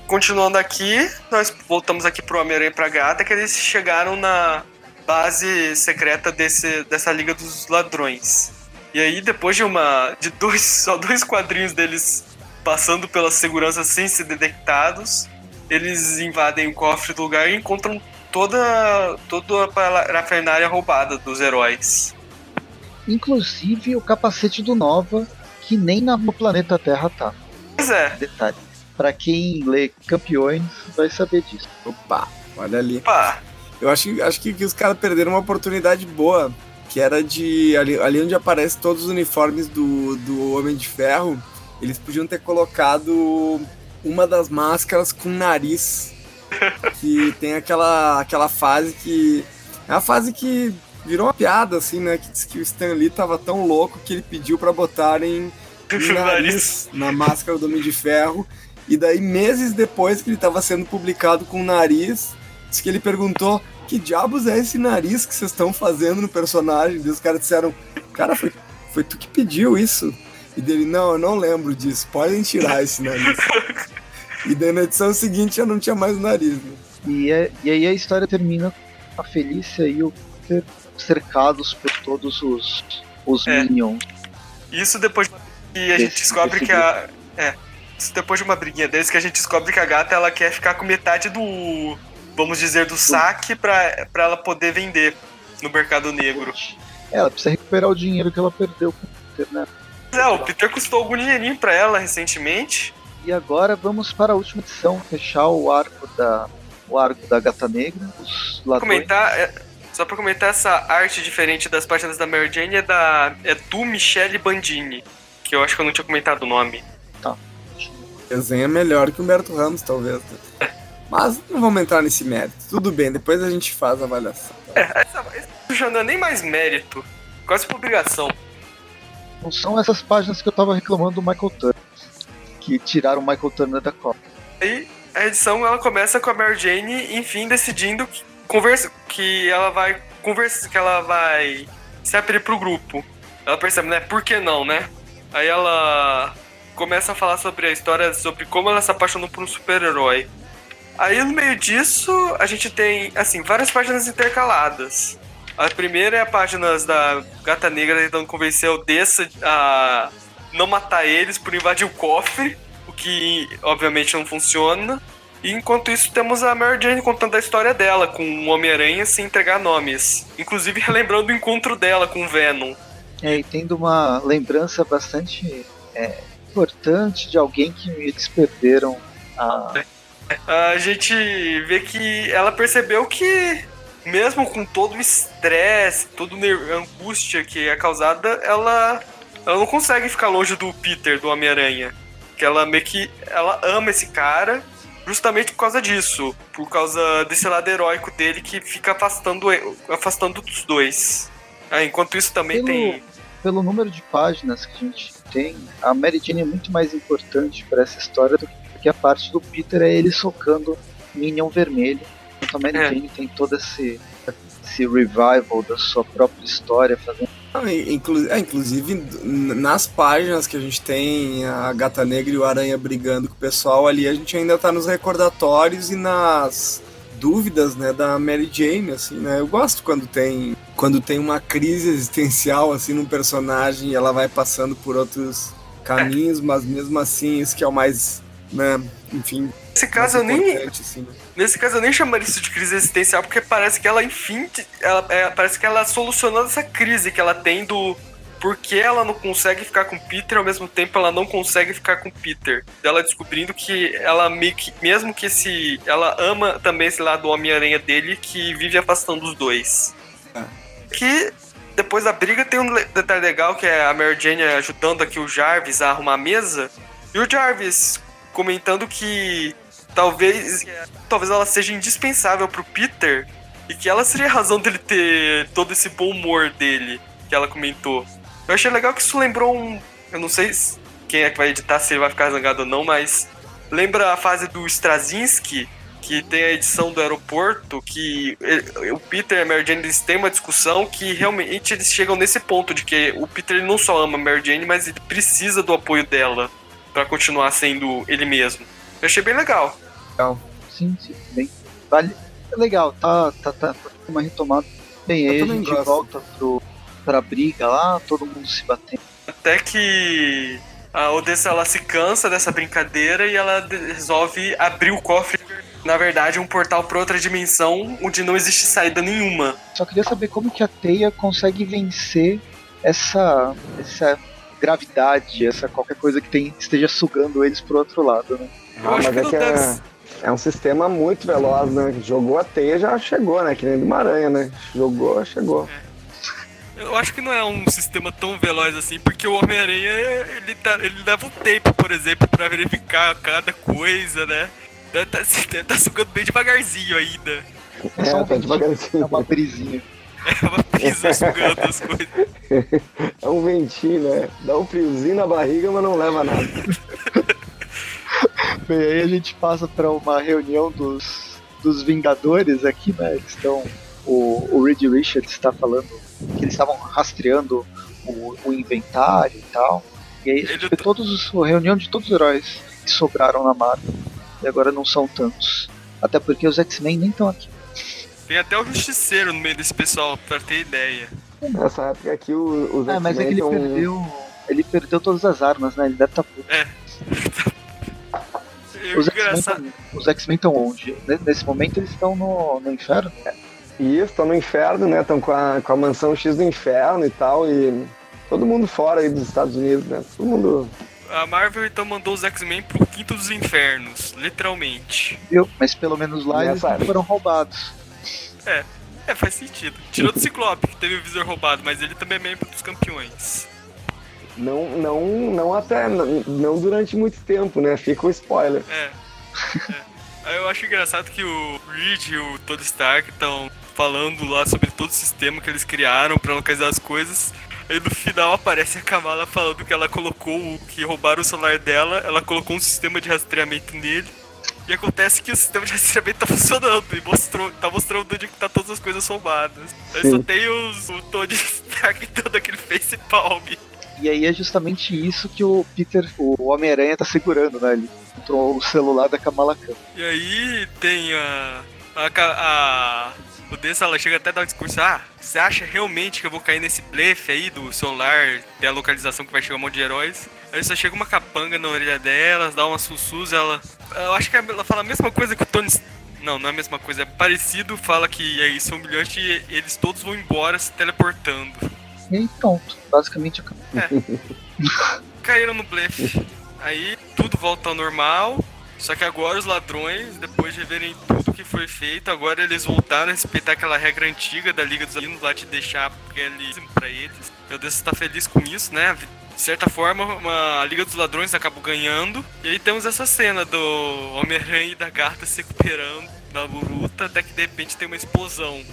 Speaker 4: Continuando aqui, nós voltamos aqui pro Homem-Aranha e pra Gata, que eles chegaram na base secreta desse, dessa Liga dos Ladrões. E aí, depois de uma. de dois. só dois quadrinhos deles passando pela segurança sem ser detectados, eles invadem o cofre do lugar e encontram toda. toda a parafernália roubada dos heróis.
Speaker 2: Inclusive o capacete do Nova, que nem na- no planeta Terra tá.
Speaker 4: Pois é,
Speaker 2: Detalhe. Pra quem lê Campeões, vai saber disso.
Speaker 3: Opa, olha ali.
Speaker 4: pá.
Speaker 3: Eu acho, acho que, que os caras perderam uma oportunidade boa, que era de. Ali, ali onde aparecem todos os uniformes do, do Homem de Ferro, eles podiam ter colocado uma das máscaras com nariz. Que tem aquela, aquela fase que. É a fase que virou uma piada, assim, né? Que diz que o Stan Lee tava tão louco que ele pediu pra botarem um nariz na máscara do Homem de Ferro. E daí, meses depois que ele tava sendo publicado com o nariz, diz que ele perguntou: Que diabos é esse nariz que vocês estão fazendo no personagem? E os caras disseram: Cara, foi, foi tu que pediu isso. E dele: Não, eu não lembro disso, podem tirar esse nariz. e daí na edição seguinte já não tinha mais o nariz. Né?
Speaker 2: E, é- e aí a história termina com a Felícia e o Peter cercados por todos os, os
Speaker 4: É.
Speaker 2: Minions.
Speaker 4: Isso depois que a gente descobre que a. É. Isso depois de uma briguinha deles que a gente descobre que a gata ela quer ficar com metade do. Vamos dizer, do saque pra, pra ela poder vender no mercado negro.
Speaker 2: É, Ela precisa recuperar o dinheiro que ela perdeu com o Peter, né?
Speaker 4: É, o Peter custou algum dinheirinho pra ela recentemente.
Speaker 2: E agora vamos para a última edição, fechar o arco da o arco da Gata Negra, os ladrões.
Speaker 4: Comentar. é, só pra comentar essa arte diferente das páginas da Mary Jane é da. é do Michele Bandini. Que eu acho que eu não tinha comentado o nome.
Speaker 3: Desenho é melhor que o Humberto Ramos, talvez. Mas não vamos entrar nesse mérito. Tudo bem, depois a gente faz a avaliação.
Speaker 4: É, essa, isso já não é nem mais mérito. Quase por obrigação.
Speaker 2: Não são essas páginas que eu tava reclamando do Michael Turner, que tiraram o Michael Turner da Copa.
Speaker 4: Aí a edição ela começa com a Mary Jane, enfim, decidindo que, conversa, que ela vai conversa, que ela vai se abrir pro grupo. Ela percebe, né? Por que não, né? Aí ela começa a falar sobre a história, sobre como ela se apaixonou por um super-herói. Aí no meio disso, a gente tem, assim, várias páginas intercaladas. A primeira é a página da Gata Negra tentando convencer o Dessa a não matar eles por invadir o cofre, o que obviamente não funciona. E enquanto isso, temos a Mary Jane contando a história dela com o Homem-Aranha sem entregar nomes. Inclusive relembrando o encontro dela com o Venom.
Speaker 2: É, e tendo uma lembrança bastante é, importante de alguém que eles perderam a.
Speaker 4: A gente vê que ela percebeu que, mesmo com todo o estresse, toda a angústia que é causada, ela, ela não consegue ficar longe do Peter, do Homem-Aranha. Que ela meio que. Ela ama esse cara justamente por causa disso. Por causa desse lado heróico dele que fica afastando, afastando dos dois. Ah, enquanto isso também
Speaker 2: pelo,
Speaker 4: tem.
Speaker 2: Pelo número de páginas que a gente tem, a Mary Jane é muito mais importante para essa história do que a parte do Peter é ele socando Minion vermelho. A Mary é. Jane tem todo esse, esse revival da sua própria história, fazendo
Speaker 3: Inclu é, inclusive, nas páginas que a gente tem a Gata Negra e o Aranha brigando com o pessoal ali, a gente ainda tá nos recordatórios e nas dúvidas, né, da Mary Jane, assim, né? Eu gosto quando tem quando tem uma crise existencial assim num personagem e ela vai passando por outros caminhos, mas mesmo assim isso que é o mais, né, enfim,
Speaker 4: Nesse caso eu nem. Assim, né? Nesse caso eu nem chamaria isso de crise existencial, porque parece que ela, enfim, ela, é, parece que ela solucionando essa crise que ela tem do porque ela não consegue ficar com Peter, ao mesmo tempo ela não consegue ficar com Peter. Ela descobrindo que ela meio que, mesmo que esse. Ela ama também esse lado do Homem-Aranha dele, que vive afastando os dois. É. Que depois da briga tem um detalhe legal que é a Mary Jane ajudando aqui o Jarvis a arrumar a mesa. E o Jarvis comentando que talvez talvez ela seja indispensável pro Peter e que ela seria a razão dele ter todo esse bom humor dele que ela comentou. Eu achei legal que isso lembrou um, eu não sei quem é que vai editar se ele vai ficar zangado ou não, mas lembra a fase do Straczynski que tem a edição do aeroporto, que ele, o Peter e a Mary Jane eles têm uma discussão que realmente eles chegam nesse ponto de que o Peter não só ama a Mary Jane, mas ele precisa do apoio dela para continuar sendo ele mesmo. Eu achei bem legal.
Speaker 2: Legal. Sim, sim, bem. Vale. É legal, tá, tá, tá, tá uma retomada. Bem, aí a gente gosto. volta pro, pra briga lá, todo mundo se batendo.
Speaker 4: Até que a Odessa ela se cansa dessa brincadeira e ela resolve abrir o cofre. Na verdade, um portal para outra dimensão onde não existe saída nenhuma.
Speaker 2: Só queria saber como que a Teia consegue vencer essa, essa gravidade, essa qualquer coisa que tem, esteja sugando eles pro outro lado, né?
Speaker 1: Ah, mas é que é, é, um sistema muito veloz, né? Jogou a teia, já chegou, né? Que nem do Maranha, né? Jogou, chegou.
Speaker 4: É. Eu acho que não é um sistema tão veloz assim, porque o Homem-Aranha, ele, tá, ele leva um tempo, por exemplo, para verificar cada coisa, né? Deve tá, deve tá sugando bem devagarzinho ainda.
Speaker 2: É, um tá devagarzinho. É uma brisinha.
Speaker 4: É uma brisa sugando as coisas.
Speaker 1: É um ventinho, né? Dá um friozinho na barriga, mas não leva nada.
Speaker 2: Bem, aí a gente passa para uma reunião dos, dos Vingadores aqui, né? Eles estão. O, o Reed Richards está falando que eles estavam rastreando o, o, inventário e tal. E aí a gente vê todos os, a reunião de todos os heróis que sobraram na Marvel. E agora não são tantos. Até porque os X-Men nem estão aqui.
Speaker 4: Tem até o Justiceiro no meio desse pessoal, pra ter ideia.
Speaker 1: Nessa época aqui o, os
Speaker 2: É, mas é que ele perdeu. Ele perdeu todas as armas, né? Ele deve estar tá puto.
Speaker 4: É.
Speaker 2: Os X-Men estão onde? Nesse momento eles estão no, no inferno?
Speaker 1: Isso, estão no inferno, né? Estão com a, com a mansão X do inferno e tal. E todo mundo fora aí dos Estados Unidos, né? Todo mundo.
Speaker 4: A Marvel então mandou os X-Men pro quinto dos infernos, literalmente.
Speaker 2: Eu, mas pelo menos lá eles não foram roubados.
Speaker 4: É, é, faz sentido. Tirou do Ciclope, que teve o visor roubado, mas ele também é membro dos campeões.
Speaker 1: Não, não, não até, não durante muito tempo, né? Fica o spoiler.
Speaker 4: É. é. Eu acho engraçado que o Reed e o Tony Stark estão falando lá sobre todo o sistema que eles criaram para localizar as coisas. Aí no final aparece a Kamala falando que ela colocou, que roubaram o celular dela, ela colocou um sistema de rastreamento nele. E acontece que o sistema de rastreamento tá funcionando e mostrou, tá mostrando onde que tá todas as coisas roubadas. Aí só tem os, o Tony Stark dando aquele face palm.
Speaker 2: E aí é justamente isso que o Peter, o Homem-Aranha, tá segurando, né? Ele encontrou o celular da Kamala Khan.
Speaker 4: E aí tem a. a, a o Dessa, ela chega até a dar um discurso: Ah, você acha realmente que eu vou cair nesse blefe aí do celular, ter a localização que vai chegar um monte de heróis? Aí só chega uma capanga na orelha dela, dá uma sussurra, ela. Eu acho que ela fala a mesma coisa que o Tony. Não, não é a mesma coisa, é parecido, fala que é isso, humilhante e eles todos vão embora se teleportando.
Speaker 2: E aí pronto, basicamente
Speaker 4: é. Caíram no blefe. Aí tudo volta ao normal. Só que agora os ladrões, depois de verem tudo que foi feito, agora eles voltaram a respeitar aquela regra antiga da Liga dos Alinos lá de deixar eles para eles. Meu Deus, você tá feliz com isso, né? De certa forma, uma, a Liga dos Ladrões acabou ganhando. E aí temos essa cena do Homem-Aranha e da Garta se recuperando da luta, até que de repente tem uma explosão.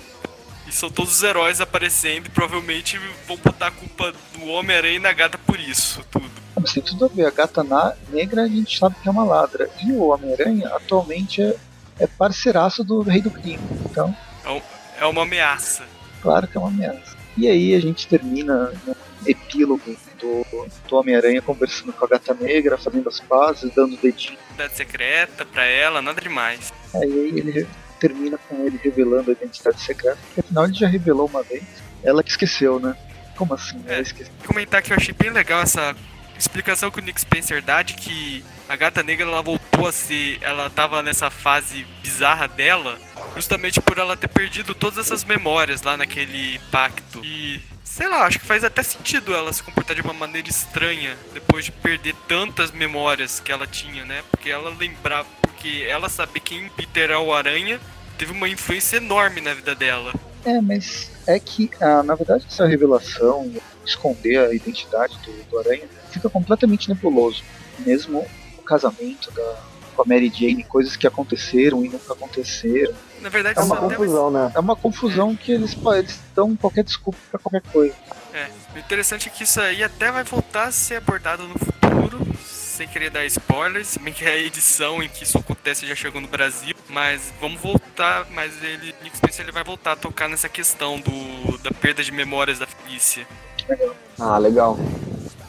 Speaker 4: E são todos os heróis aparecendo e provavelmente vão botar a culpa do Homem-Aranha e da gata por isso, tudo.
Speaker 2: Mas tem tudo a ver. A gata na negra a gente sabe que é uma ladra. E o Homem-Aranha atualmente é, é parceiraço do Rei do Crime. Então.
Speaker 4: É, é uma ameaça.
Speaker 2: Claro que é uma ameaça. E aí a gente termina no epílogo do, do Homem-Aranha conversando com a gata negra, fazendo as pazes, dando dedinho.
Speaker 4: Identidade secreta pra ela, nada demais.
Speaker 2: Aí ele termina com ele revelando a identidade secreta, porque afinal ele já revelou uma vez. Ela que esqueceu, né? Como assim?
Speaker 4: É,
Speaker 2: ela esqueceu.
Speaker 4: Comentar que eu achei bem legal essa explicação que o Nick Spencer dá de que a gata negra ela voltou a ser. Ela tava nessa fase bizarra dela, justamente por ela ter perdido todas essas memórias lá naquele pacto. E sei lá, acho que faz até sentido ela se comportar de uma maneira estranha depois de perder tantas memórias que ela tinha, né? Porque ela lembrava porque ela saber quem Peter é o Aranha teve uma influência enorme na vida dela.
Speaker 2: É, mas é que, ah, na verdade, essa revelação, esconder a identidade do, do Aranha, fica completamente nebuloso. Mesmo o casamento da, com a Mary Jane, coisas que aconteceram e nunca aconteceram.
Speaker 4: Na verdade,
Speaker 1: é uma confusão, né?
Speaker 2: É uma confusão é. que eles, eles dão qualquer desculpa para qualquer coisa.
Speaker 4: É, o interessante é que isso aí até vai voltar a ser abordado no futuro, sem querer dar spoilers, bem que é a edição em que isso acontece já chegou no Brasil, mas vamos voltar, mas ele, Nick Spencer, ele vai voltar a tocar nessa questão do, da perda de memórias da Felícia.
Speaker 1: Ah, legal.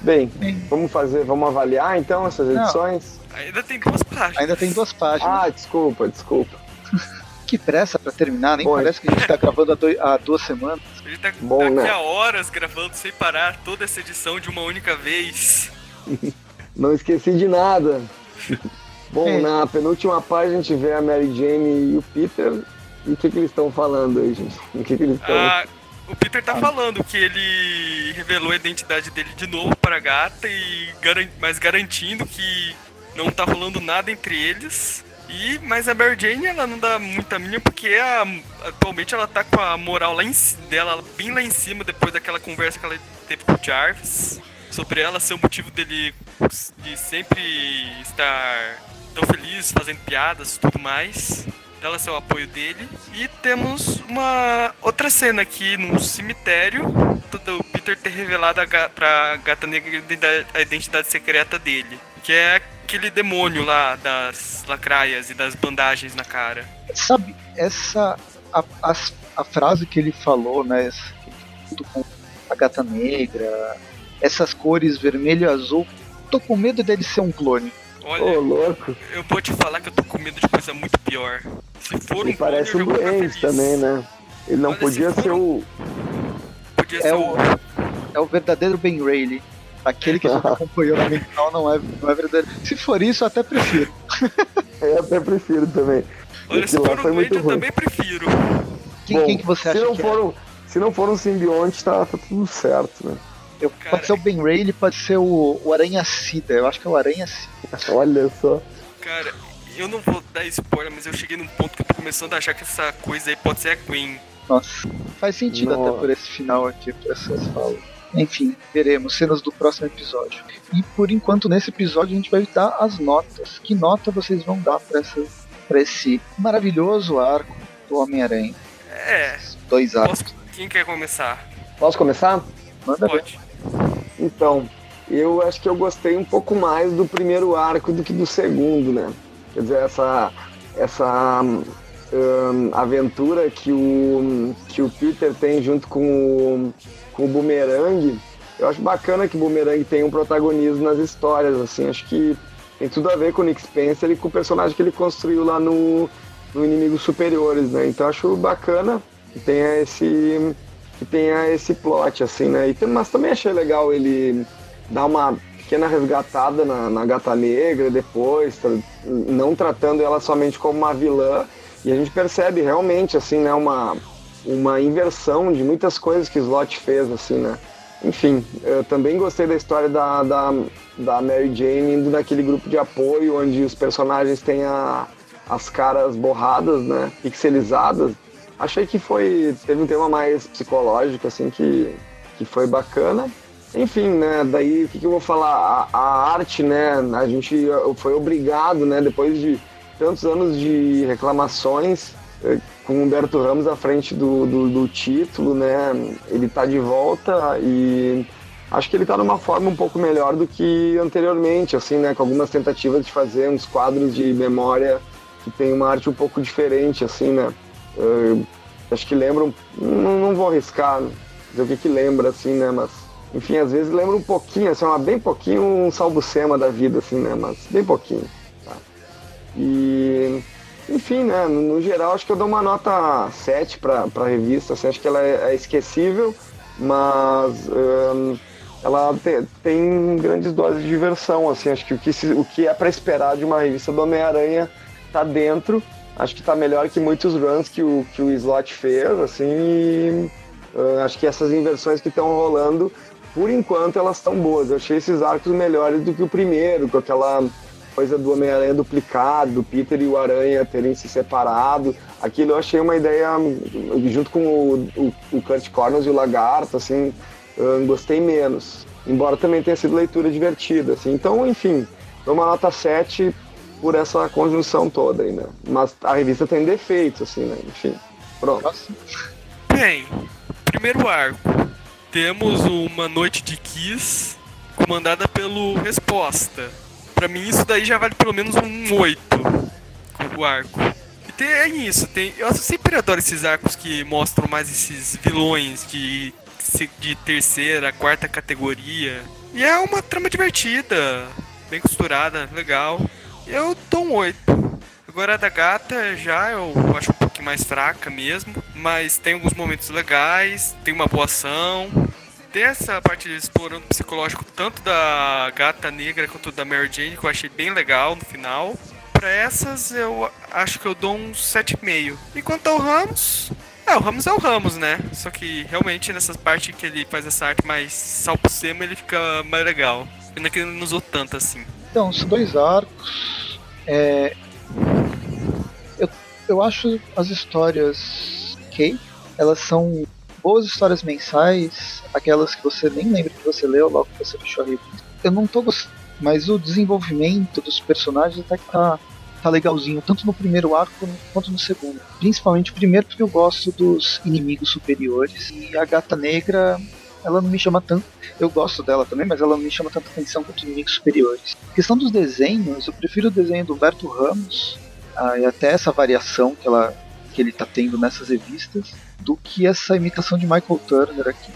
Speaker 1: Bem, vamos fazer, vamos avaliar então essas edições?
Speaker 4: Não, ainda tem duas páginas.
Speaker 2: Ainda tem duas páginas.
Speaker 1: Ah, desculpa, desculpa.
Speaker 2: que pressa pra terminar, nem Bom, parece que a gente tá gravando há, dois, há duas semanas.
Speaker 4: Ele tá Bom, daqui né? a horas gravando sem parar toda essa edição de uma única vez.
Speaker 1: Não esqueci de nada. Bom, é. na penúltima página a gente vê a Mary Jane e o Peter. E o que, que eles estão falando aí, gente? O que, que eles estão.
Speaker 4: Ah, o Peter tá falando que ele revelou a identidade dele de novo para a gata, e mas garantindo que não tá rolando nada entre eles. E, mas a Mary Jane ela não dá muita mínima porque a, atualmente ela tá com a moral lá em, dela bem lá em cima depois daquela conversa que ela teve com o Jarvis sobre ela ser o motivo dele de sempre estar tão feliz, fazendo piadas e tudo mais. Ela ser o apoio dele. E temos uma outra cena aqui no cemitério do Peter ter revelado a pra gata negra a identidade secreta dele. Que é aquele demônio lá das lacraias e das bandagens na cara.
Speaker 2: Sabe, essa. A, a, a frase que ele falou, né? Junto com a gata negra, essas cores vermelho e azul. Tô com medo dele ser um clone.
Speaker 4: Olha, oh, louco. eu vou te falar que eu tô com medo de coisa muito pior. Se for
Speaker 1: Ele
Speaker 4: um
Speaker 1: parece um doente também, né? Ele não Olha, podia ser o.
Speaker 4: Podia
Speaker 2: é
Speaker 4: ser
Speaker 2: o... É o verdadeiro Ben Rayleigh. Aquele que a gente acompanhou na mental não é, não é verdadeiro. Se for isso, eu até prefiro.
Speaker 1: eu até prefiro também.
Speaker 4: Olha, Esse se for um Wade, eu também prefiro.
Speaker 2: Quem, Bom, quem que você acha
Speaker 1: se não
Speaker 2: que
Speaker 1: for
Speaker 2: é?
Speaker 1: um, Se não for um simbionte, tá, tá tudo certo, né?
Speaker 2: Eu, Cara, pode ser o Ben Ray, ele pode ser o, o Aranha Cida. Eu acho que é o Aranha Cida.
Speaker 1: Olha só.
Speaker 4: Cara, eu não vou dar spoiler, mas eu cheguei num ponto que eu tô começando a achar que essa coisa aí pode ser a Gwen.
Speaker 2: Nossa, faz sentido Nossa. até por esse final aqui, por essas falas. Enfim, veremos cenas do próximo episódio. E por enquanto, nesse episódio, a gente vai dar as notas. Que nota vocês vão dar pra, essa, pra esse maravilhoso arco do Homem-Aranha?
Speaker 4: É.
Speaker 2: Dois arcos.
Speaker 4: Posso... Quem quer começar?
Speaker 1: Posso começar?
Speaker 2: Manda
Speaker 4: Pode.
Speaker 2: Ver.
Speaker 1: Então, eu acho que eu gostei um pouco mais do primeiro arco do que do segundo, né? Quer dizer, essa, essa um, aventura que o, que o Peter tem junto com o, com o Boomerang,
Speaker 3: eu acho bacana que o Boomerang tem um protagonismo nas histórias, assim, acho que tem tudo a ver com o Nick Spencer e com o personagem que ele construiu lá no, no Inimigos Superiores, né? Então acho bacana que tenha esse que tenha esse plot, assim, né? E, mas também achei legal ele dar uma pequena resgatada na, na Gata Negra depois, não tratando ela somente como uma vilã. E a gente percebe realmente, assim, né, uma, uma inversão de muitas coisas que Slot fez, assim, né? Enfim, eu também gostei da história da, da, da Mary Jane indo naquele grupo de apoio onde os personagens têm a, as caras borradas, né? Pixelizadas. Achei que foi. Teve um tema mais psicológico, assim, que, que foi bacana. Enfim, né? Daí o que, que eu vou falar? A, a, arte, né? A gente foi obrigado, né? Depois de tantos anos de reclamações, eh, com o Humberto Ramos à frente do, do, do título, né? Ele está de volta e acho que ele está numa forma um pouco melhor do que anteriormente, assim, né? Com algumas tentativas de fazer uns quadros de memória que tem uma arte um pouco diferente, assim, né? Acho que lembram, não, não vou arriscar dizer o que que lembra, assim, né? Mas, enfim, às vezes lembra um pouquinho, assim, uma, bem pouquinho um salbucema da vida, assim, né? Mas bem pouquinho. Tá? E enfim, né, no, no, geral acho que eu dou uma nota 7 para a revista, assim, acho que ela é, é esquecível, mas um, ela te, tem grandes doses de diversão, assim, acho que o que, se, o que é para esperar de uma revista do Homem-Aranha tá dentro, acho que tá melhor que muitos runs que o, que o Slot fez, assim, e, uh, acho que essas inversões que estão rolando, por enquanto elas estão boas, eu achei esses arcos melhores do que o primeiro, com aquela coisa do Homem-Aranha duplicado, do Peter e o Aranha terem se separado. Aquilo eu achei uma ideia, junto com o, o, o Kurt Connors e o Lagarto, assim, gostei menos. Embora também tenha sido leitura divertida, assim. Então, enfim, uma nota 7 por essa conjunção toda aí, né? Mas a revista tem defeitos, assim, né? Enfim, pronto.
Speaker 4: Bem, primeiro arco. Temos uma noite de Kiss comandada pelo Resposta Pra mim isso daí já vale pelo menos um 8 o arco. E tem, é isso, tem, eu sempre adoro esses arcos que mostram mais esses vilões de, de terceira, quarta categoria. E é uma trama divertida, bem costurada, legal. Eu dou um 8. Agora a da gata já eu acho um pouquinho mais fraca mesmo, mas tem alguns momentos legais, tem uma boa ação, ter essa parte explorando o psicológico tanto da gata negra quanto da Mary Jane, que eu achei bem legal no final. Para essas eu acho que eu dou um 7,5. Enquanto ao Ramos, é, o Ramos é o Ramos, né? Só que realmente nessas partes que ele faz essa arte mais salpicema, ele fica mais legal. Pena que ele não usou tanto assim.
Speaker 2: Então, os dois arcos. É... Eu, eu acho as histórias ok. Elas são boas histórias mensais, aquelas que você nem lembra que você leu logo que você fechou a revista. Eu não tô gostando, mas o desenvolvimento dos personagens até que tá, tá legalzinho, tanto no primeiro arco quanto no segundo. Principalmente o primeiro porque eu gosto dos inimigos superiores. E a gata negra, ela não me chama tanto. Eu gosto dela também, mas ela não me chama tanta atenção quanto os inimigos superiores. A questão dos desenhos, eu prefiro o desenho do Humberto Ramos, ah, e até essa variação que, ela, que ele tá tendo nessas revistas do que essa imitação de Michael Turner aqui.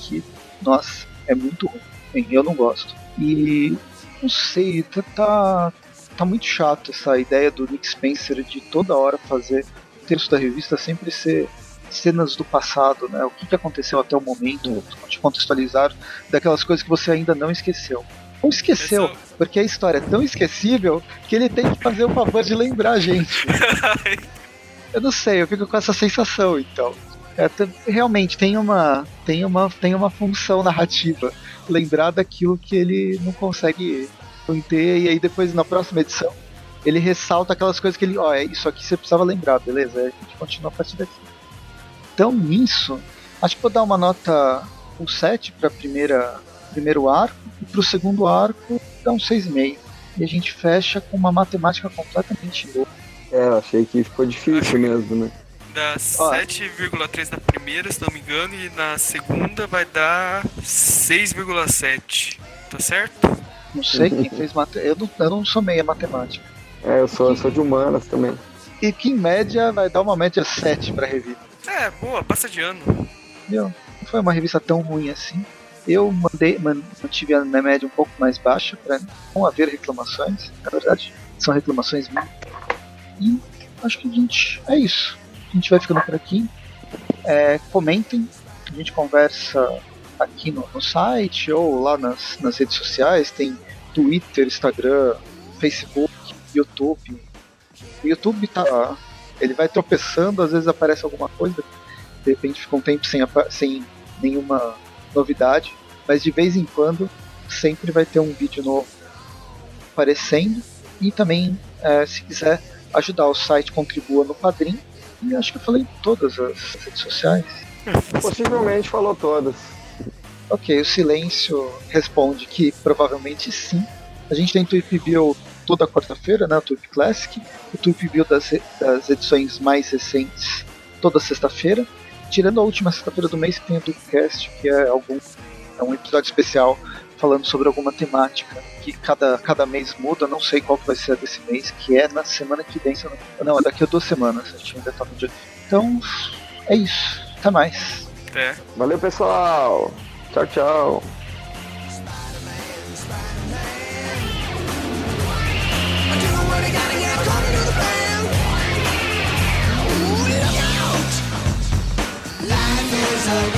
Speaker 2: Que, nossa, é muito ruim. Eu não gosto. E não sei, tá, tá, tá muito chato essa ideia do Nick Spencer de toda hora fazer o texto da revista sempre ser cenas do passado, né? O que, que aconteceu até o momento, te contextualizar daquelas coisas que você ainda não esqueceu. Não esqueceu, porque a história é tão esquecível que ele tem que fazer o favor de lembrar a gente. Eu não sei, eu fico com essa sensação, então. É, realmente tem uma, tem, uma, tem uma função narrativa. Lembrar daquilo que ele não consegue ter, e aí depois na próxima edição ele ressalta aquelas coisas que ele, ó, oh, é isso aqui você precisava lembrar, beleza? A gente continua a partir daqui. Então, nisso, acho que vou dar uma nota um 7 para primeira primeiro arco e para o segundo arco dá um 6,5. E a gente fecha com uma matemática completamente louca.
Speaker 3: É, achei que ficou difícil mesmo, né?
Speaker 4: Dá 7,3 na primeira, se não me engano, e na segunda vai dar 6,7. Tá certo?
Speaker 2: Não sei quem fez matemática. Eu não, eu não sou meia matemática.
Speaker 3: É, eu sou, eu sou de humanas também.
Speaker 2: E que em média vai dar uma média 7 pra revista.
Speaker 4: É, boa, passa de ano.
Speaker 2: Meu, não foi uma revista tão ruim assim. Eu mandei, mantive a minha média um pouco mais baixa para não haver reclamações. Na verdade, são reclamações minhas. E acho que a gente. É isso. A gente vai ficando por aqui. É, comentem. A gente conversa aqui no, no site ou lá nas, nas redes sociais. Tem Twitter, Instagram, Facebook, YouTube. O YouTube tá. Ele vai tropeçando, às vezes aparece alguma coisa, de repente fica um tempo sem, sem nenhuma novidade, mas de vez em quando sempre vai ter um vídeo novo aparecendo. E também, é, se quiser ajudar o site, contribua no Padrim. E acho que eu falei todas as redes sociais.
Speaker 1: Possivelmente falou todas.
Speaker 2: Ok, o silêncio responde que provavelmente sim. A gente tem Tweep Bill toda quarta-feira, né? O Tweep Classic. O Tweep Bill das, das edições mais recentes toda sexta-feira. Tirando a última sexta-feira do mês que tem o Tweepcast, que é algum é um episódio especial falando sobre alguma temática que cada, cada mês muda, não sei qual que vai ser desse mês, que é na semana que vem, não, não é daqui a duas semanas, a gente ainda tá no dia. Então, é isso. Até mais.
Speaker 4: É.
Speaker 1: Valeu, pessoal. Tchau, tchau. so